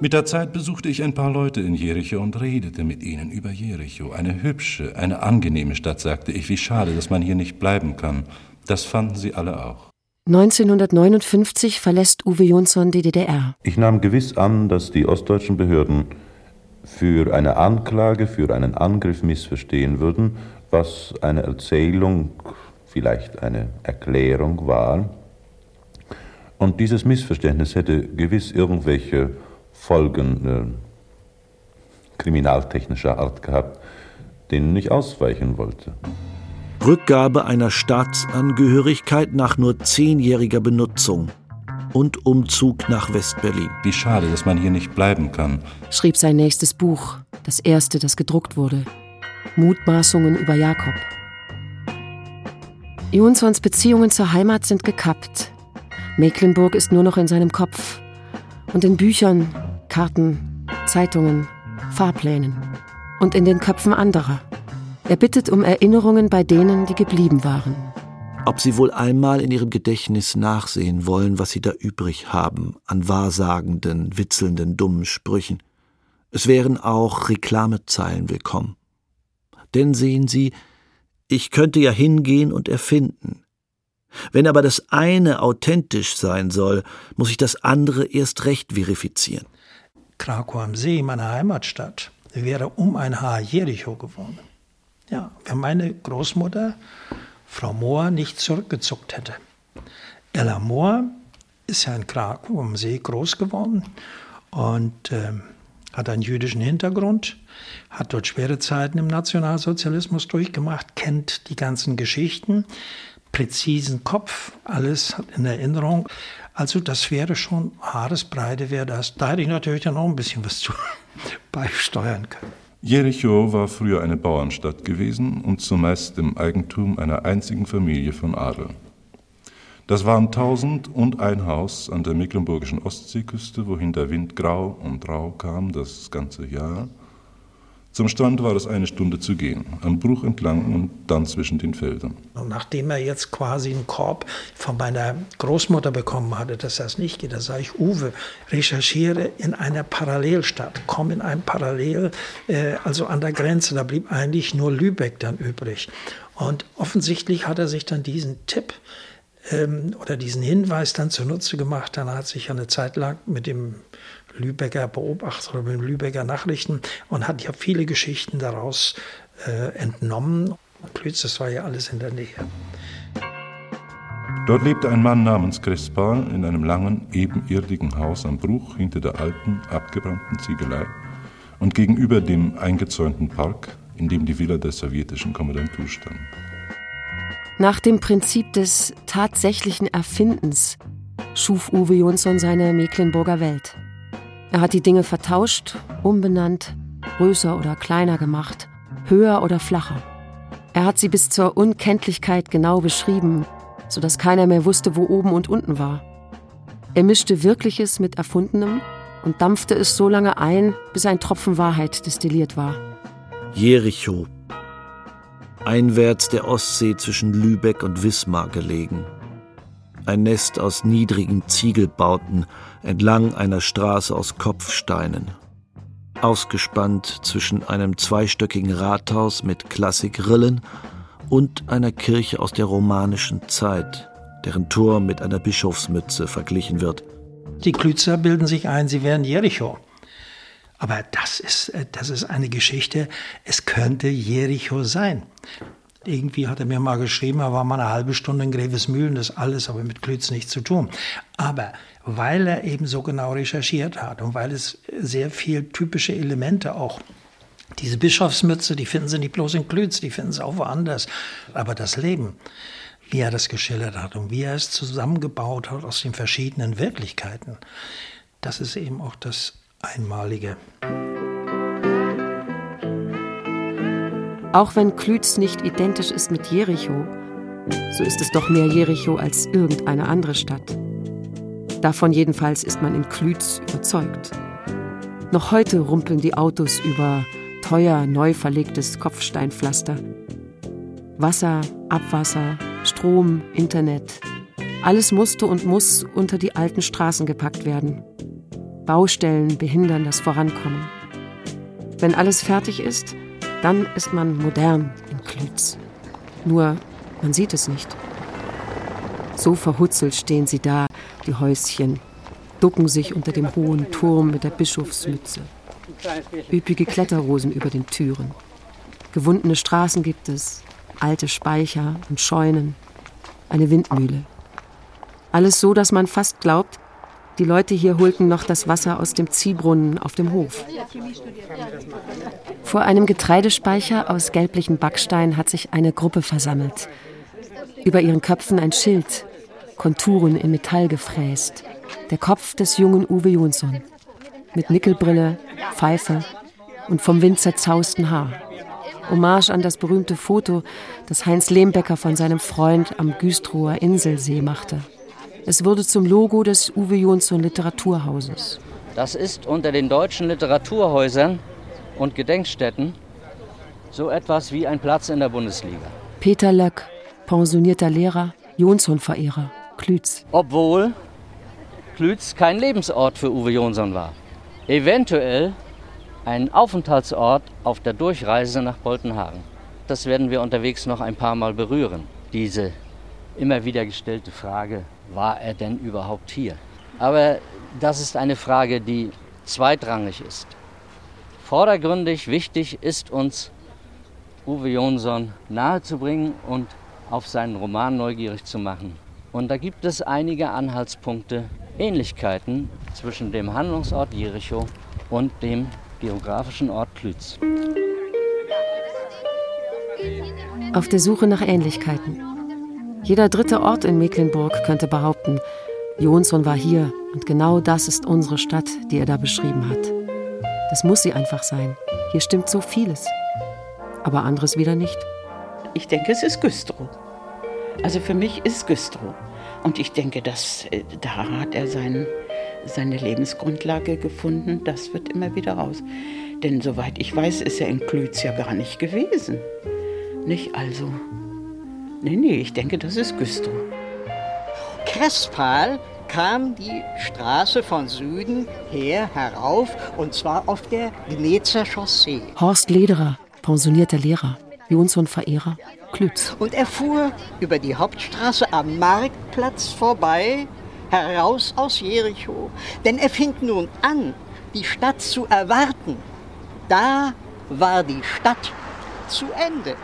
Mit der Zeit besuchte ich ein paar Leute in Jericho und redete mit ihnen über Jericho. Eine hübsche, eine angenehme Stadt, sagte ich. Wie schade, dass man hier nicht bleiben kann. Das fanden sie alle auch. 1959 verlässt Uwe Jonsson die DDR. Ich nahm gewiss an, dass die ostdeutschen Behörden für eine Anklage, für einen Angriff missverstehen würden, was eine Erzählung, vielleicht eine Erklärung war. Und dieses Missverständnis hätte gewiss irgendwelche Folgen äh, kriminaltechnischer Art gehabt, denen ich ausweichen wollte. Rückgabe einer Staatsangehörigkeit nach nur zehnjähriger Benutzung und Umzug nach Westberlin. Wie schade, dass man hier nicht bleiben kann, schrieb sein nächstes Buch, das erste, das gedruckt wurde. Mutmaßungen über Jakob. Jonsons Beziehungen zur Heimat sind gekappt. Mecklenburg ist nur noch in seinem Kopf. Und in Büchern, Karten, Zeitungen, Fahrplänen und in den Köpfen anderer. Er bittet um Erinnerungen bei denen, die geblieben waren. Ob sie wohl einmal in ihrem Gedächtnis nachsehen wollen, was sie da übrig haben an wahrsagenden, witzelnden, dummen Sprüchen. Es wären auch Reklamezeilen willkommen. Denn sehen Sie, ich könnte ja hingehen und erfinden. Wenn aber das eine authentisch sein soll, muss ich das andere erst recht verifizieren. Krakau am See, meine Heimatstadt, wäre um ein Haar Jericho geworden. Ja, wenn meine Großmutter, Frau Mohr, nicht zurückgezuckt hätte. Ella Mohr ist ja in Krakau am See groß geworden und äh, hat einen jüdischen Hintergrund, hat dort schwere Zeiten im Nationalsozialismus durchgemacht, kennt die ganzen Geschichten, präzisen Kopf, alles in Erinnerung. Also das wäre schon Haaresbreite wäre das. Da hätte ich natürlich dann auch ein bisschen was zu beisteuern können. Jericho war früher eine Bauernstadt gewesen und zumeist im Eigentum einer einzigen Familie von Adel. Das waren tausend und ein Haus an der mecklenburgischen Ostseeküste, wohin der Wind grau und rau kam das ganze Jahr zum Strand war es eine Stunde zu gehen, am Bruch entlang und dann zwischen den Feldern. Und nachdem er jetzt quasi einen Korb von meiner Großmutter bekommen hatte, dass das nicht geht, da sage ich, Uwe, recherchiere in einer Parallelstadt, komm in ein Parallel, äh, also an der Grenze, da blieb eigentlich nur Lübeck dann übrig. Und offensichtlich hat er sich dann diesen Tipp ähm, oder diesen Hinweis dann zunutze gemacht. Dann hat sich eine Zeit lang mit dem Lübecker Beobachter oder mit Lübecker Nachrichten und hat ja viele Geschichten daraus äh, entnommen. Klütz, das war ja alles in der Nähe. Dort lebte ein Mann namens Crespal in einem langen, ebenerdigen Haus am Bruch hinter der alten, abgebrannten Ziegelei und gegenüber dem eingezäunten Park, in dem die Villa der sowjetischen Kommandantur stand. Nach dem Prinzip des tatsächlichen Erfindens schuf Uwe Jonsson seine Mecklenburger Welt. Er hat die Dinge vertauscht, umbenannt, größer oder kleiner gemacht, höher oder flacher. Er hat sie bis zur Unkenntlichkeit genau beschrieben, sodass keiner mehr wusste, wo oben und unten war. Er mischte Wirkliches mit Erfundenem und dampfte es so lange ein, bis ein Tropfen Wahrheit destilliert war. Jericho, einwärts der Ostsee zwischen Lübeck und Wismar gelegen. Ein Nest aus niedrigen Ziegelbauten entlang einer Straße aus Kopfsteinen. Ausgespannt zwischen einem zweistöckigen Rathaus mit Klassikrillen und einer Kirche aus der romanischen Zeit, deren Turm mit einer Bischofsmütze verglichen wird. Die Klützer bilden sich ein, sie wären Jericho. Aber das ist, äh, das ist eine Geschichte, es könnte Jericho sein. Irgendwie hat er mir mal geschrieben, er war mal eine halbe Stunde in Grevesmühlen, das alles aber mit Klütz nichts zu tun. Aber weil er eben so genau recherchiert hat und weil es sehr viel typische Elemente auch diese Bischofsmütze, die finden Sie nicht bloß in Klütz, die finden Sie auch woanders. Aber das Leben, wie er das geschildert hat und wie er es zusammengebaut hat aus den verschiedenen Wirklichkeiten, das ist eben auch das Einmalige. Auch wenn Klütz nicht identisch ist mit Jericho, so ist es doch mehr Jericho als irgendeine andere Stadt. Davon jedenfalls ist man in Klütz überzeugt. Noch heute rumpeln die Autos über teuer neu verlegtes Kopfsteinpflaster. Wasser, Abwasser, Strom, Internet, alles musste und muss unter die alten Straßen gepackt werden. Baustellen behindern das Vorankommen. Wenn alles fertig ist, dann ist man modern in Klütz. Nur, man sieht es nicht. So verhutzelt stehen sie da, die Häuschen, ducken sich unter dem hohen Turm mit der Bischofsmütze. Üppige Kletterrosen über den Türen. Gewundene Straßen gibt es, alte Speicher und Scheunen, eine Windmühle. Alles so, dass man fast glaubt, die Leute hier holten noch das Wasser aus dem Ziehbrunnen auf dem Hof. Vor einem Getreidespeicher aus gelblichem Backstein hat sich eine Gruppe versammelt. Über ihren Köpfen ein Schild, Konturen in Metall gefräst. Der Kopf des jungen Uwe Jonsson. Mit Nickelbrille, Pfeife und vom Wind zerzausten Haar. Hommage an das berühmte Foto, das Heinz Lehmbecker von seinem Freund am Güstrower Inselsee machte. Es wurde zum Logo des Uwe Jonsson Literaturhauses. Das ist unter den deutschen Literaturhäusern und Gedenkstätten so etwas wie ein Platz in der Bundesliga. Peter Löck, pensionierter Lehrer, Jonsson-Verehrer, Klütz. Obwohl Klütz kein Lebensort für Uwe Jonsson war. Eventuell ein Aufenthaltsort auf der Durchreise nach Boltenhagen. Das werden wir unterwegs noch ein paar Mal berühren. Diese immer wieder gestellte Frage, war er denn überhaupt hier? Aber das ist eine Frage, die zweitrangig ist. Vordergründig wichtig ist uns, Uwe Jonsson nahezubringen und auf seinen Roman neugierig zu machen. Und da gibt es einige Anhaltspunkte, Ähnlichkeiten zwischen dem Handlungsort Jericho und dem geografischen Ort Klütz. Auf der Suche nach Ähnlichkeiten. Jeder dritte Ort in Mecklenburg könnte behaupten, Jonsson war hier und genau das ist unsere Stadt, die er da beschrieben hat. Das muss sie einfach sein. Hier stimmt so vieles. Aber anderes wieder nicht. Ich denke, es ist Güstrow. Also für mich ist Güstrow. Und ich denke, dass, äh, da hat er sein, seine Lebensgrundlage gefunden. Das wird immer wieder raus. Denn soweit ich weiß, ist er in Klütz ja gar nicht gewesen. Nicht also. Nee, nee, ich denke, das ist Güstrow. Krespal kam die Straße von Süden her herauf und zwar auf der Gnezer Chaussee. Horst Lederer, pensionierter Lehrer, Jonsson-Verehrer, Klütz. Und er fuhr über die Hauptstraße am Marktplatz vorbei, heraus aus Jericho. Denn er fing nun an, die Stadt zu erwarten. Da war die Stadt zu Ende.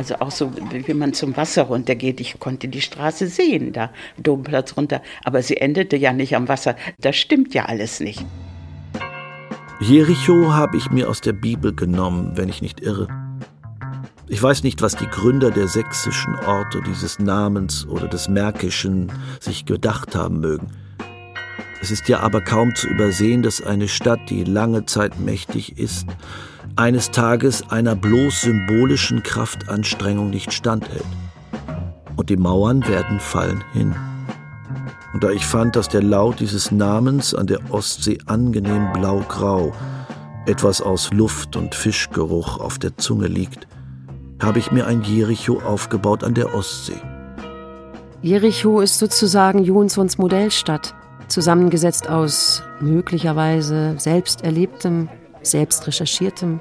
Also auch so, wie man zum Wasser runtergeht. Ich konnte die Straße sehen, da Domplatz runter. Aber sie endete ja nicht am Wasser. Das stimmt ja alles nicht. Jericho habe ich mir aus der Bibel genommen, wenn ich nicht irre. Ich weiß nicht, was die Gründer der sächsischen Orte dieses Namens oder des Märkischen sich gedacht haben mögen. Es ist ja aber kaum zu übersehen, dass eine Stadt, die lange Zeit mächtig ist, eines Tages einer bloß symbolischen Kraftanstrengung nicht standhält. Und die Mauern werden fallen hin. Und da ich fand, dass der Laut dieses Namens an der Ostsee angenehm blau-grau, etwas aus Luft und Fischgeruch auf der Zunge liegt, habe ich mir ein Jericho aufgebaut an der Ostsee. Jericho ist sozusagen Jonsons Modellstadt, zusammengesetzt aus möglicherweise selbst erlebtem, selbst recherchiertem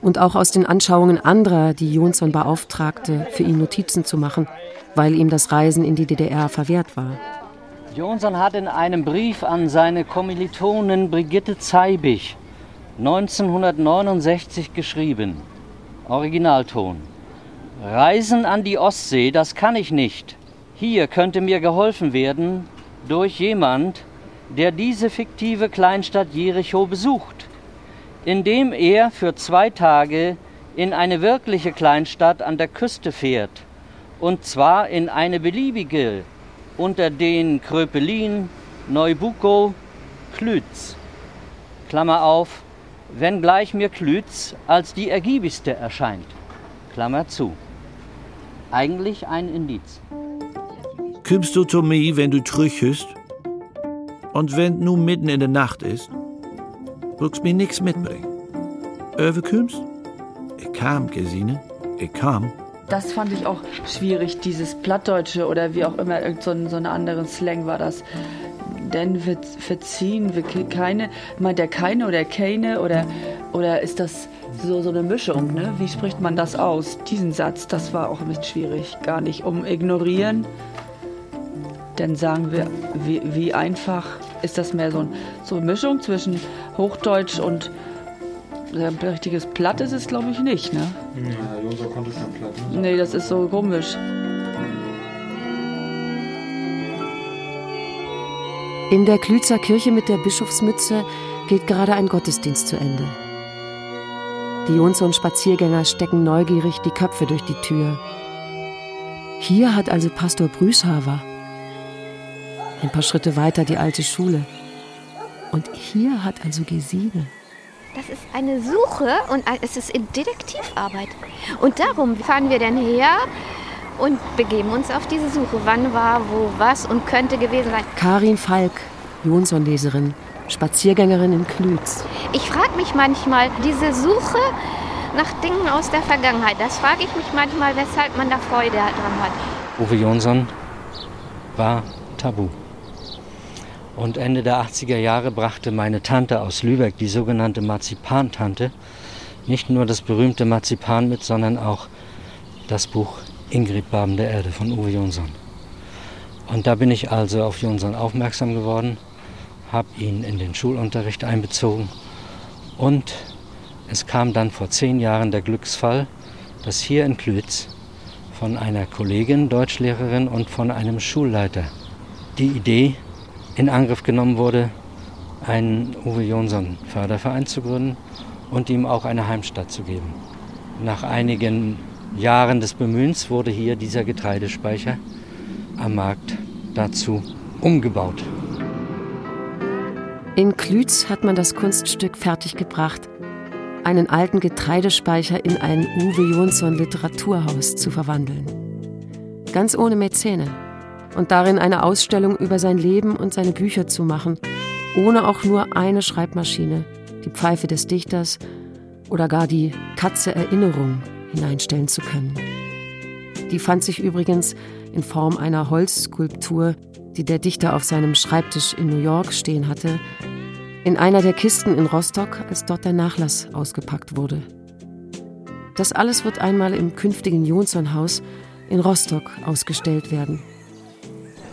und auch aus den Anschauungen anderer, die Jonson beauftragte, für ihn Notizen zu machen, weil ihm das Reisen in die DDR verwehrt war. Jonson hat in einem Brief an seine Kommilitonin Brigitte Zeibig 1969 geschrieben, Originalton. Reisen an die Ostsee, das kann ich nicht. Hier könnte mir geholfen werden durch jemand, der diese fiktive Kleinstadt Jericho besucht, indem er für zwei Tage in eine wirkliche Kleinstadt an der Küste fährt, und zwar in eine beliebige unter den Kröpelin, Neubuko, Klütz. Klammer auf, wenngleich mir Klütz als die ergiebigste erscheint. Klammer zu. Eigentlich ein Indiz. Kümmst du zu mir, wenn du trüchest? Und wenn nun mitten in der Nacht ist, willst mir nichts mitbringen. Överkümmst? Ich kam, Gesine, ich kam. Das fand ich auch schwierig, dieses Plattdeutsche oder wie auch immer, irgend so, so einen anderen Slang war das. Denn wir verziehen wir keine, meint er keine oder keine oder, oder ist das so, so eine Mischung, ne? Wie spricht man das aus? Diesen Satz, das war auch ein schwierig. Gar nicht um ignorieren. Dann sagen wir, wie, wie einfach ist das mehr so, ein, so eine Mischung zwischen Hochdeutsch und ein richtiges Platt ist es, glaube ich, nicht, ne? Ja, Josa konnte kein Platt. Ne? Nee, das ist so komisch. In der Klützer Kirche mit der Bischofsmütze geht gerade ein Gottesdienst zu Ende. Die Jonson-Spaziergänger stecken neugierig die Köpfe durch die Tür. Hier hat also Pastor Brüshaver. Ein paar Schritte weiter die alte Schule. Und hier hat also Gesine. Das ist eine Suche und es ist in Detektivarbeit. Und darum fahren wir dann her und begeben uns auf diese Suche. Wann war, wo, was und könnte gewesen sein. Karin Falk, Jonson-Leserin, Spaziergängerin in Klütz. Ich frage mich manchmal, diese Suche nach Dingen aus der Vergangenheit, das frage ich mich manchmal, weshalb man da Freude dran hat. Uwe Jonsson war tabu. Und Ende der 80er Jahre brachte meine Tante aus Lübeck, die sogenannte Marzipantante, nicht nur das berühmte Marzipan mit, sondern auch das Buch Ingrid Baben der Erde von Uwe Jonsson. Und da bin ich also auf Jonsson aufmerksam geworden, habe ihn in den Schulunterricht einbezogen und es kam dann vor zehn Jahren der Glücksfall, dass hier in Klütz von einer Kollegin, Deutschlehrerin und von einem Schulleiter die Idee in Angriff genommen wurde, einen Uwe Jonsson Förderverein zu gründen und ihm auch eine Heimstatt zu geben. Nach einigen Jahren des Bemühens wurde hier dieser Getreidespeicher am Markt dazu umgebaut. In Klütz hat man das Kunststück fertiggebracht, einen alten Getreidespeicher in ein Uwe Jonsson Literaturhaus zu verwandeln. Ganz ohne Mäzene und darin eine Ausstellung über sein Leben und seine Bücher zu machen, ohne auch nur eine Schreibmaschine, die Pfeife des Dichters oder gar die Katze Erinnerung hineinstellen zu können. Die fand sich übrigens in Form einer Holzskulptur, die der Dichter auf seinem Schreibtisch in New York stehen hatte, in einer der Kisten in Rostock, als dort der Nachlass ausgepackt wurde. Das alles wird einmal im künftigen Jonsson-Haus in Rostock ausgestellt werden.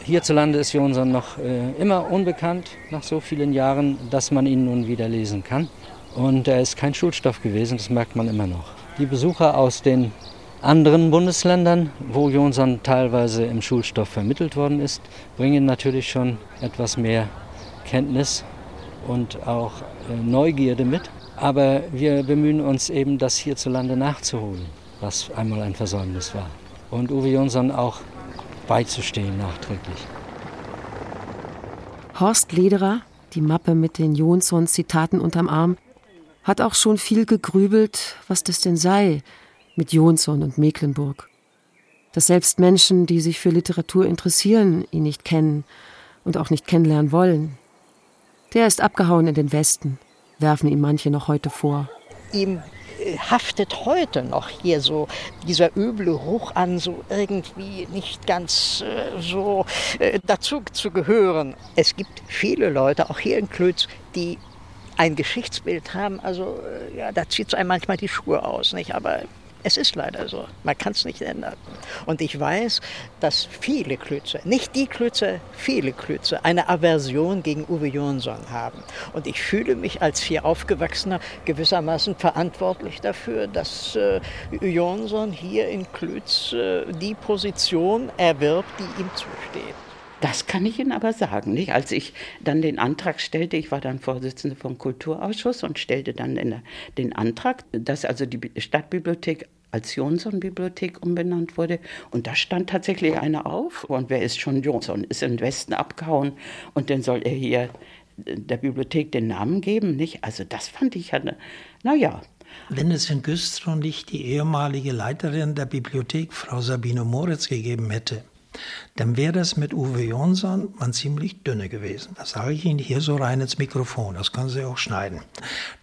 Hierzulande ist Jonsson noch äh, immer unbekannt, nach so vielen Jahren, dass man ihn nun wieder lesen kann. Und er ist kein Schulstoff gewesen, das merkt man immer noch. Die Besucher aus den anderen Bundesländern, wo Jonsson teilweise im Schulstoff vermittelt worden ist, bringen natürlich schon etwas mehr Kenntnis und auch äh, Neugierde mit. Aber wir bemühen uns eben, das hierzulande nachzuholen, was einmal ein Versäumnis war. Und Uwe Jonsson auch beizustehen nachträglich. Horst Lederer, die Mappe mit den Jonsson-Zitaten unterm Arm, hat auch schon viel gegrübelt, was das denn sei mit Jonsson und Mecklenburg. Dass selbst Menschen, die sich für Literatur interessieren, ihn nicht kennen und auch nicht kennenlernen wollen. Der ist abgehauen in den Westen, werfen ihm manche noch heute vor. Ihm haftet heute noch hier so dieser üble Ruch an, so irgendwie nicht ganz äh, so äh, dazu zu gehören. Es gibt viele Leute, auch hier in Klötz, die ein Geschichtsbild haben, also äh, ja, da zieht es einem manchmal die Schuhe aus, nicht? Aber es ist leider so. Man kann es nicht ändern. Und ich weiß, dass viele Klütze, nicht die Klütze, viele Klütze, eine Aversion gegen Uwe Jonsson haben. Und ich fühle mich als hier Aufgewachsener gewissermaßen verantwortlich dafür, dass äh, Jonsson hier in Klütz äh, die Position erwirbt, die ihm zusteht. Das kann ich Ihnen aber sagen. Nicht? Als ich dann den Antrag stellte, ich war dann Vorsitzende vom Kulturausschuss und stellte dann der, den Antrag, dass also die Stadtbibliothek als Jonsson-Bibliothek umbenannt wurde. Und da stand tatsächlich einer auf. Und wer ist schon Jonsson? Ist im Westen abgehauen und dann soll er hier der Bibliothek den Namen geben, nicht? Also das fand ich ja, naja. Wenn es in Güstrow nicht die ehemalige Leiterin der Bibliothek, Frau Sabine Moritz, gegeben hätte, dann wäre das mit Uwe Jonsson man ziemlich dünne gewesen. Das sage ich Ihnen hier so rein ins Mikrofon, das können Sie auch schneiden.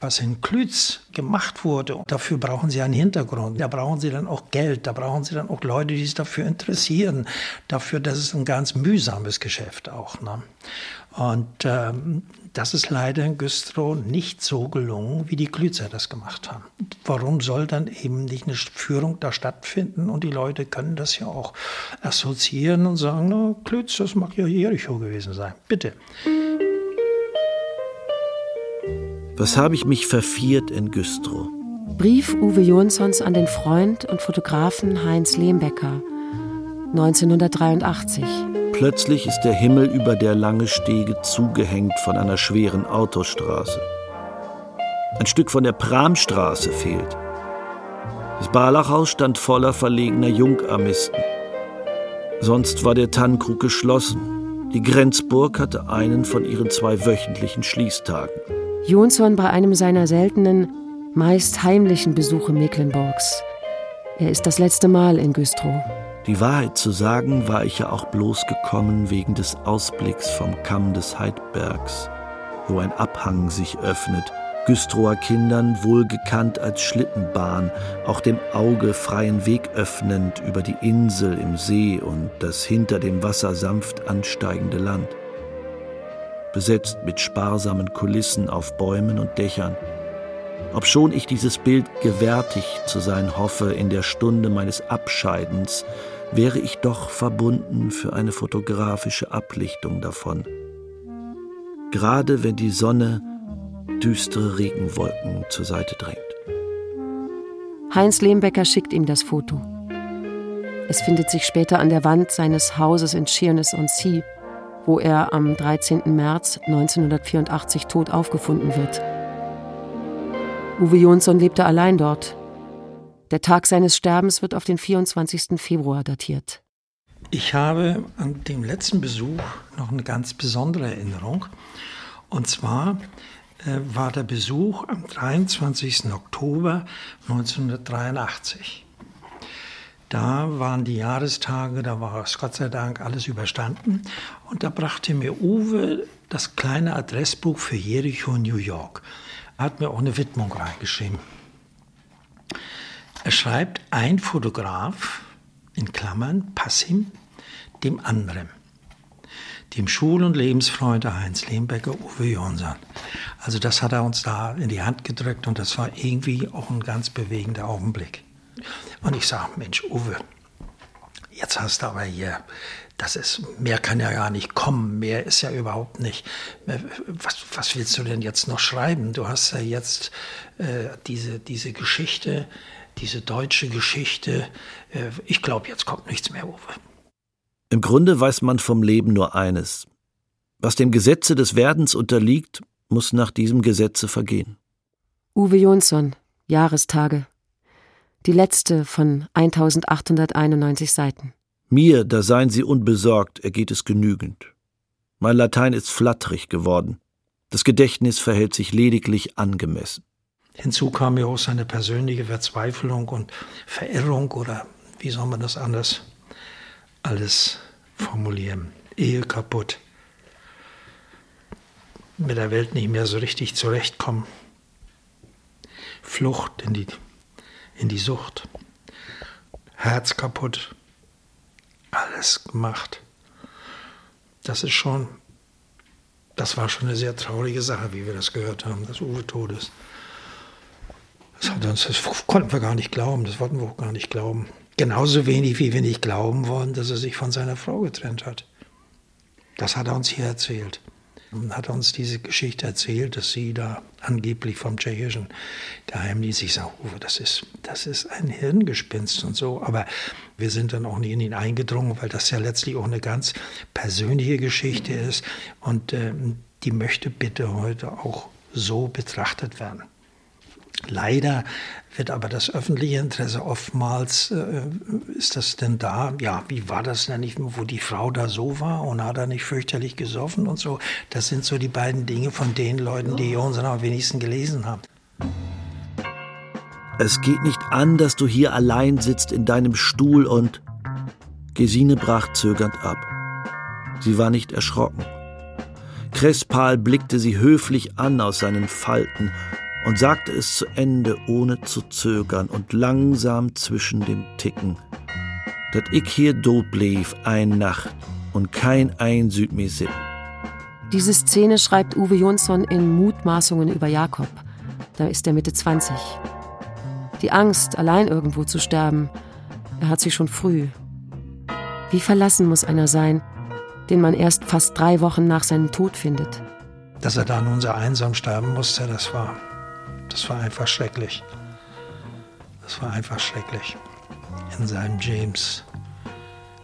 Was in Klütz gemacht wurde, dafür brauchen Sie einen Hintergrund, da brauchen Sie dann auch Geld, da brauchen Sie dann auch Leute, die sich dafür interessieren. Dafür, das ist ein ganz mühsames Geschäft auch. Ne? Und ähm, das ist leider in Güstrow nicht so gelungen, wie die Klützer das gemacht haben. Warum soll dann eben nicht eine Führung da stattfinden und die Leute können das ja auch assoziieren und sagen, na, Klütz, das mag ja Jericho gewesen sein. Bitte. Was habe ich mich verfiert in Güstrow? Brief Uwe Jonssons an den Freund und Fotografen Heinz Lehmbecker 1983. Plötzlich ist der Himmel über der lange Stege zugehängt von einer schweren Autostraße. Ein Stück von der Pramstraße fehlt. Das Barlachhaus stand voller verlegener Jungarmisten. Sonst war der Tannenkrug geschlossen. Die Grenzburg hatte einen von ihren zwei wöchentlichen Schließtagen. Jonsson bei einem seiner seltenen, meist heimlichen Besuche Mecklenburgs. Er ist das letzte Mal in Güstrow. Die Wahrheit zu sagen, war ich ja auch bloß gekommen wegen des Ausblicks vom Kamm des Heidbergs, wo ein Abhang sich öffnet, Güstrower Kindern wohlgekannt als Schlittenbahn, auch dem Auge freien Weg öffnend über die Insel im See und das hinter dem Wasser sanft ansteigende Land. Besetzt mit sparsamen Kulissen auf Bäumen und Dächern, obschon ich dieses Bild gewärtig zu sein hoffe in der Stunde meines Abscheidens, wäre ich doch verbunden für eine fotografische Ablichtung davon. Gerade wenn die Sonne düstere Regenwolken zur Seite drängt. Heinz Lehmbecker schickt ihm das Foto. Es findet sich später an der Wand seines Hauses in Sheerness-on-Sea, wo er am 13. März 1984 tot aufgefunden wird. Uwe Jonsson lebte allein dort. Der Tag seines Sterbens wird auf den 24. Februar datiert. Ich habe an dem letzten Besuch noch eine ganz besondere Erinnerung. Und zwar äh, war der Besuch am 23. Oktober 1983. Da waren die Jahrestage, da war es Gott sei Dank alles überstanden. Und da brachte mir Uwe das kleine Adressbuch für Jericho, New York. Er hat mir auch eine Widmung reingeschrieben. Er schreibt, ein Fotograf, in Klammern, Passim, dem anderen. Dem Schul- und Lebensfreund Heinz Lehmbecker, Uwe Jonsson. Also das hat er uns da in die Hand gedrückt und das war irgendwie auch ein ganz bewegender Augenblick. Und ich sage, Mensch, Uwe, jetzt hast du aber hier, das ist, mehr kann ja gar nicht kommen, mehr ist ja überhaupt nicht. Was, was willst du denn jetzt noch schreiben? Du hast ja jetzt äh, diese, diese Geschichte, diese deutsche Geschichte. Äh, ich glaube, jetzt kommt nichts mehr, Uwe. Im Grunde weiß man vom Leben nur eines. Was dem Gesetze des Werdens unterliegt, muss nach diesem Gesetze vergehen. Uwe Jonsson, Jahrestage. Die letzte von 1891 Seiten. Mir, da seien Sie unbesorgt, ergeht es genügend. Mein Latein ist flatterig geworden. Das Gedächtnis verhält sich lediglich angemessen. Hinzu kam ja auch seine persönliche Verzweiflung und Verirrung oder wie soll man das anders alles formulieren? Ehe kaputt. Mit der Welt nicht mehr so richtig zurechtkommen. Flucht in die in die Sucht. Herz kaputt. Alles gemacht. Das ist schon, das war schon eine sehr traurige Sache, wie wir das gehört haben, dass Uwe tot ist. Das, uns, das konnten wir gar nicht glauben, das wollten wir auch gar nicht glauben. Genauso wenig, wie wir nicht glauben wollen, dass er sich von seiner Frau getrennt hat. Das hat er uns hier erzählt. Und hat uns diese Geschichte erzählt, dass sie da angeblich vom tschechischen Geheimdienst, ich sage, Uwe, das ist, das ist ein Hirngespinst und so. Aber wir sind dann auch nie in ihn eingedrungen, weil das ja letztlich auch eine ganz persönliche Geschichte ist. Und äh, die möchte bitte heute auch so betrachtet werden. Leider wird aber das öffentliche Interesse oftmals, äh, ist das denn da? Ja, wie war das denn nicht, wo die Frau da so war und hat er nicht fürchterlich gesoffen und so? Das sind so die beiden Dinge von den Leuten, die Jonsen am wenigsten gelesen haben. Es geht nicht an, dass du hier allein sitzt in deinem Stuhl und. Gesine brach zögernd ab. Sie war nicht erschrocken. Crespal blickte sie höflich an aus seinen Falten und sagte es zu Ende, ohne zu zögern und langsam zwischen dem Ticken. Dat ich hier dort blieb ein Nacht und kein Einsüd mir sit. Diese Szene schreibt Uwe Jonsson in Mutmaßungen über Jakob. Da ist er Mitte 20. Die Angst, allein irgendwo zu sterben, er hat sie schon früh. Wie verlassen muss einer sein, den man erst fast drei Wochen nach seinem Tod findet? Dass er da nun so einsam sterben musste, das war das war einfach schrecklich. Das war einfach schrecklich. In seinem James,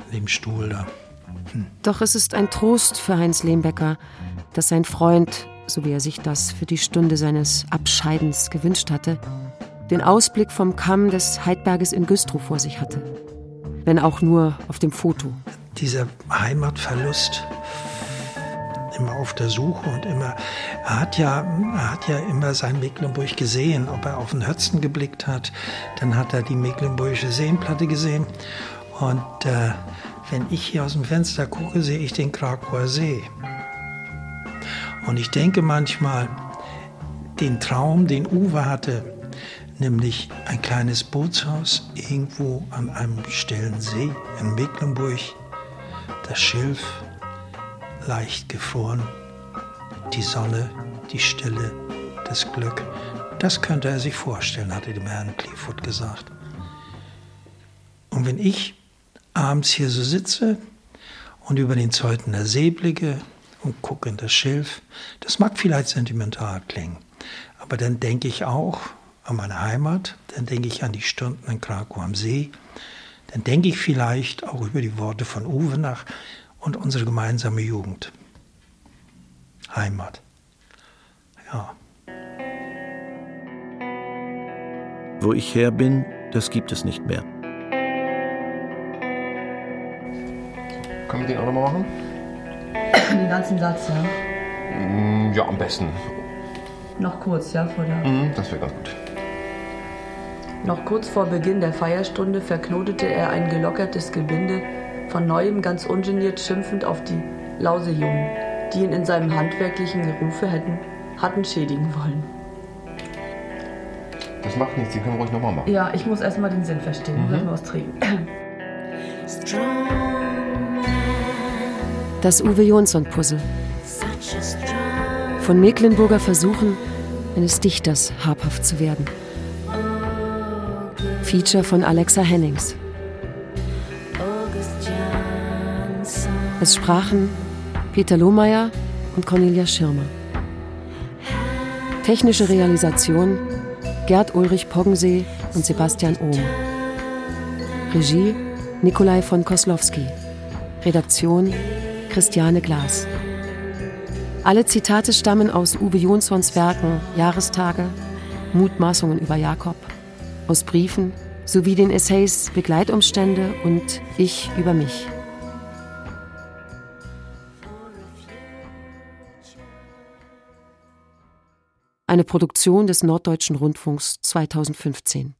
in dem Stuhl da. Hm. Doch es ist ein Trost für Heinz Lehmbecker, dass sein Freund, so wie er sich das für die Stunde seines Abscheidens gewünscht hatte, den Ausblick vom Kamm des Heidberges in Güstrow vor sich hatte. Wenn auch nur auf dem Foto. Dieser Heimatverlust immer auf der Suche und immer, er hat ja, er hat ja immer sein Mecklenburg gesehen, ob er auf den Hötzen geblickt hat, dann hat er die Mecklenburgische Seenplatte gesehen und äh, wenn ich hier aus dem Fenster gucke, sehe ich den Krakauer See. Und ich denke manchmal, den Traum, den Uwe hatte, nämlich ein kleines Bootshaus irgendwo an einem stillen See in Mecklenburg, das Schilf, leicht gefroren. Die Sonne, die Stille, das Glück, das könnte er sich vorstellen, hatte dem Herrn Clevewood gesagt. Und wenn ich abends hier so sitze und über den Zeutener See blicke und gucke in das Schilf, das mag vielleicht sentimental klingen, aber dann denke ich auch an meine Heimat, dann denke ich an die Stunden in Krakau am See, dann denke ich vielleicht auch über die Worte von Uwe nach, und unsere gemeinsame Jugend. Heimat. Ja. Wo ich her bin, das gibt es nicht mehr. Können wir den auch nochmal machen? Den ganzen Satz, ja. Mm, ja, am besten. Noch kurz, ja, vor der. Mhm, das wäre ganz gut. Noch kurz vor Beginn der Feierstunde verknotete er ein gelockertes Gebinde von neuem ganz ungeniert schimpfend auf die Lausejungen, die ihn in seinem handwerklichen Gerufe hätten, hatten schädigen wollen. Das macht nichts, die können wir ruhig nochmal machen. Ja, ich muss erstmal den Sinn verstehen. Mhm. Was trinken. Das Uwe Jonsson-Puzzle. Von Mecklenburger Versuchen eines Dichters habhaft zu werden. Feature von Alexa Hennings. Es sprachen Peter Lohmeier und Cornelia Schirmer. Technische Realisation Gerd Ulrich Poggensee und Sebastian Ohm. Regie Nikolai von Koslowski. Redaktion Christiane Glas. Alle Zitate stammen aus Uwe Jonssons Werken Jahrestage, Mutmaßungen über Jakob, aus Briefen sowie den Essays Begleitumstände und Ich über mich. Eine Produktion des Norddeutschen Rundfunks 2015.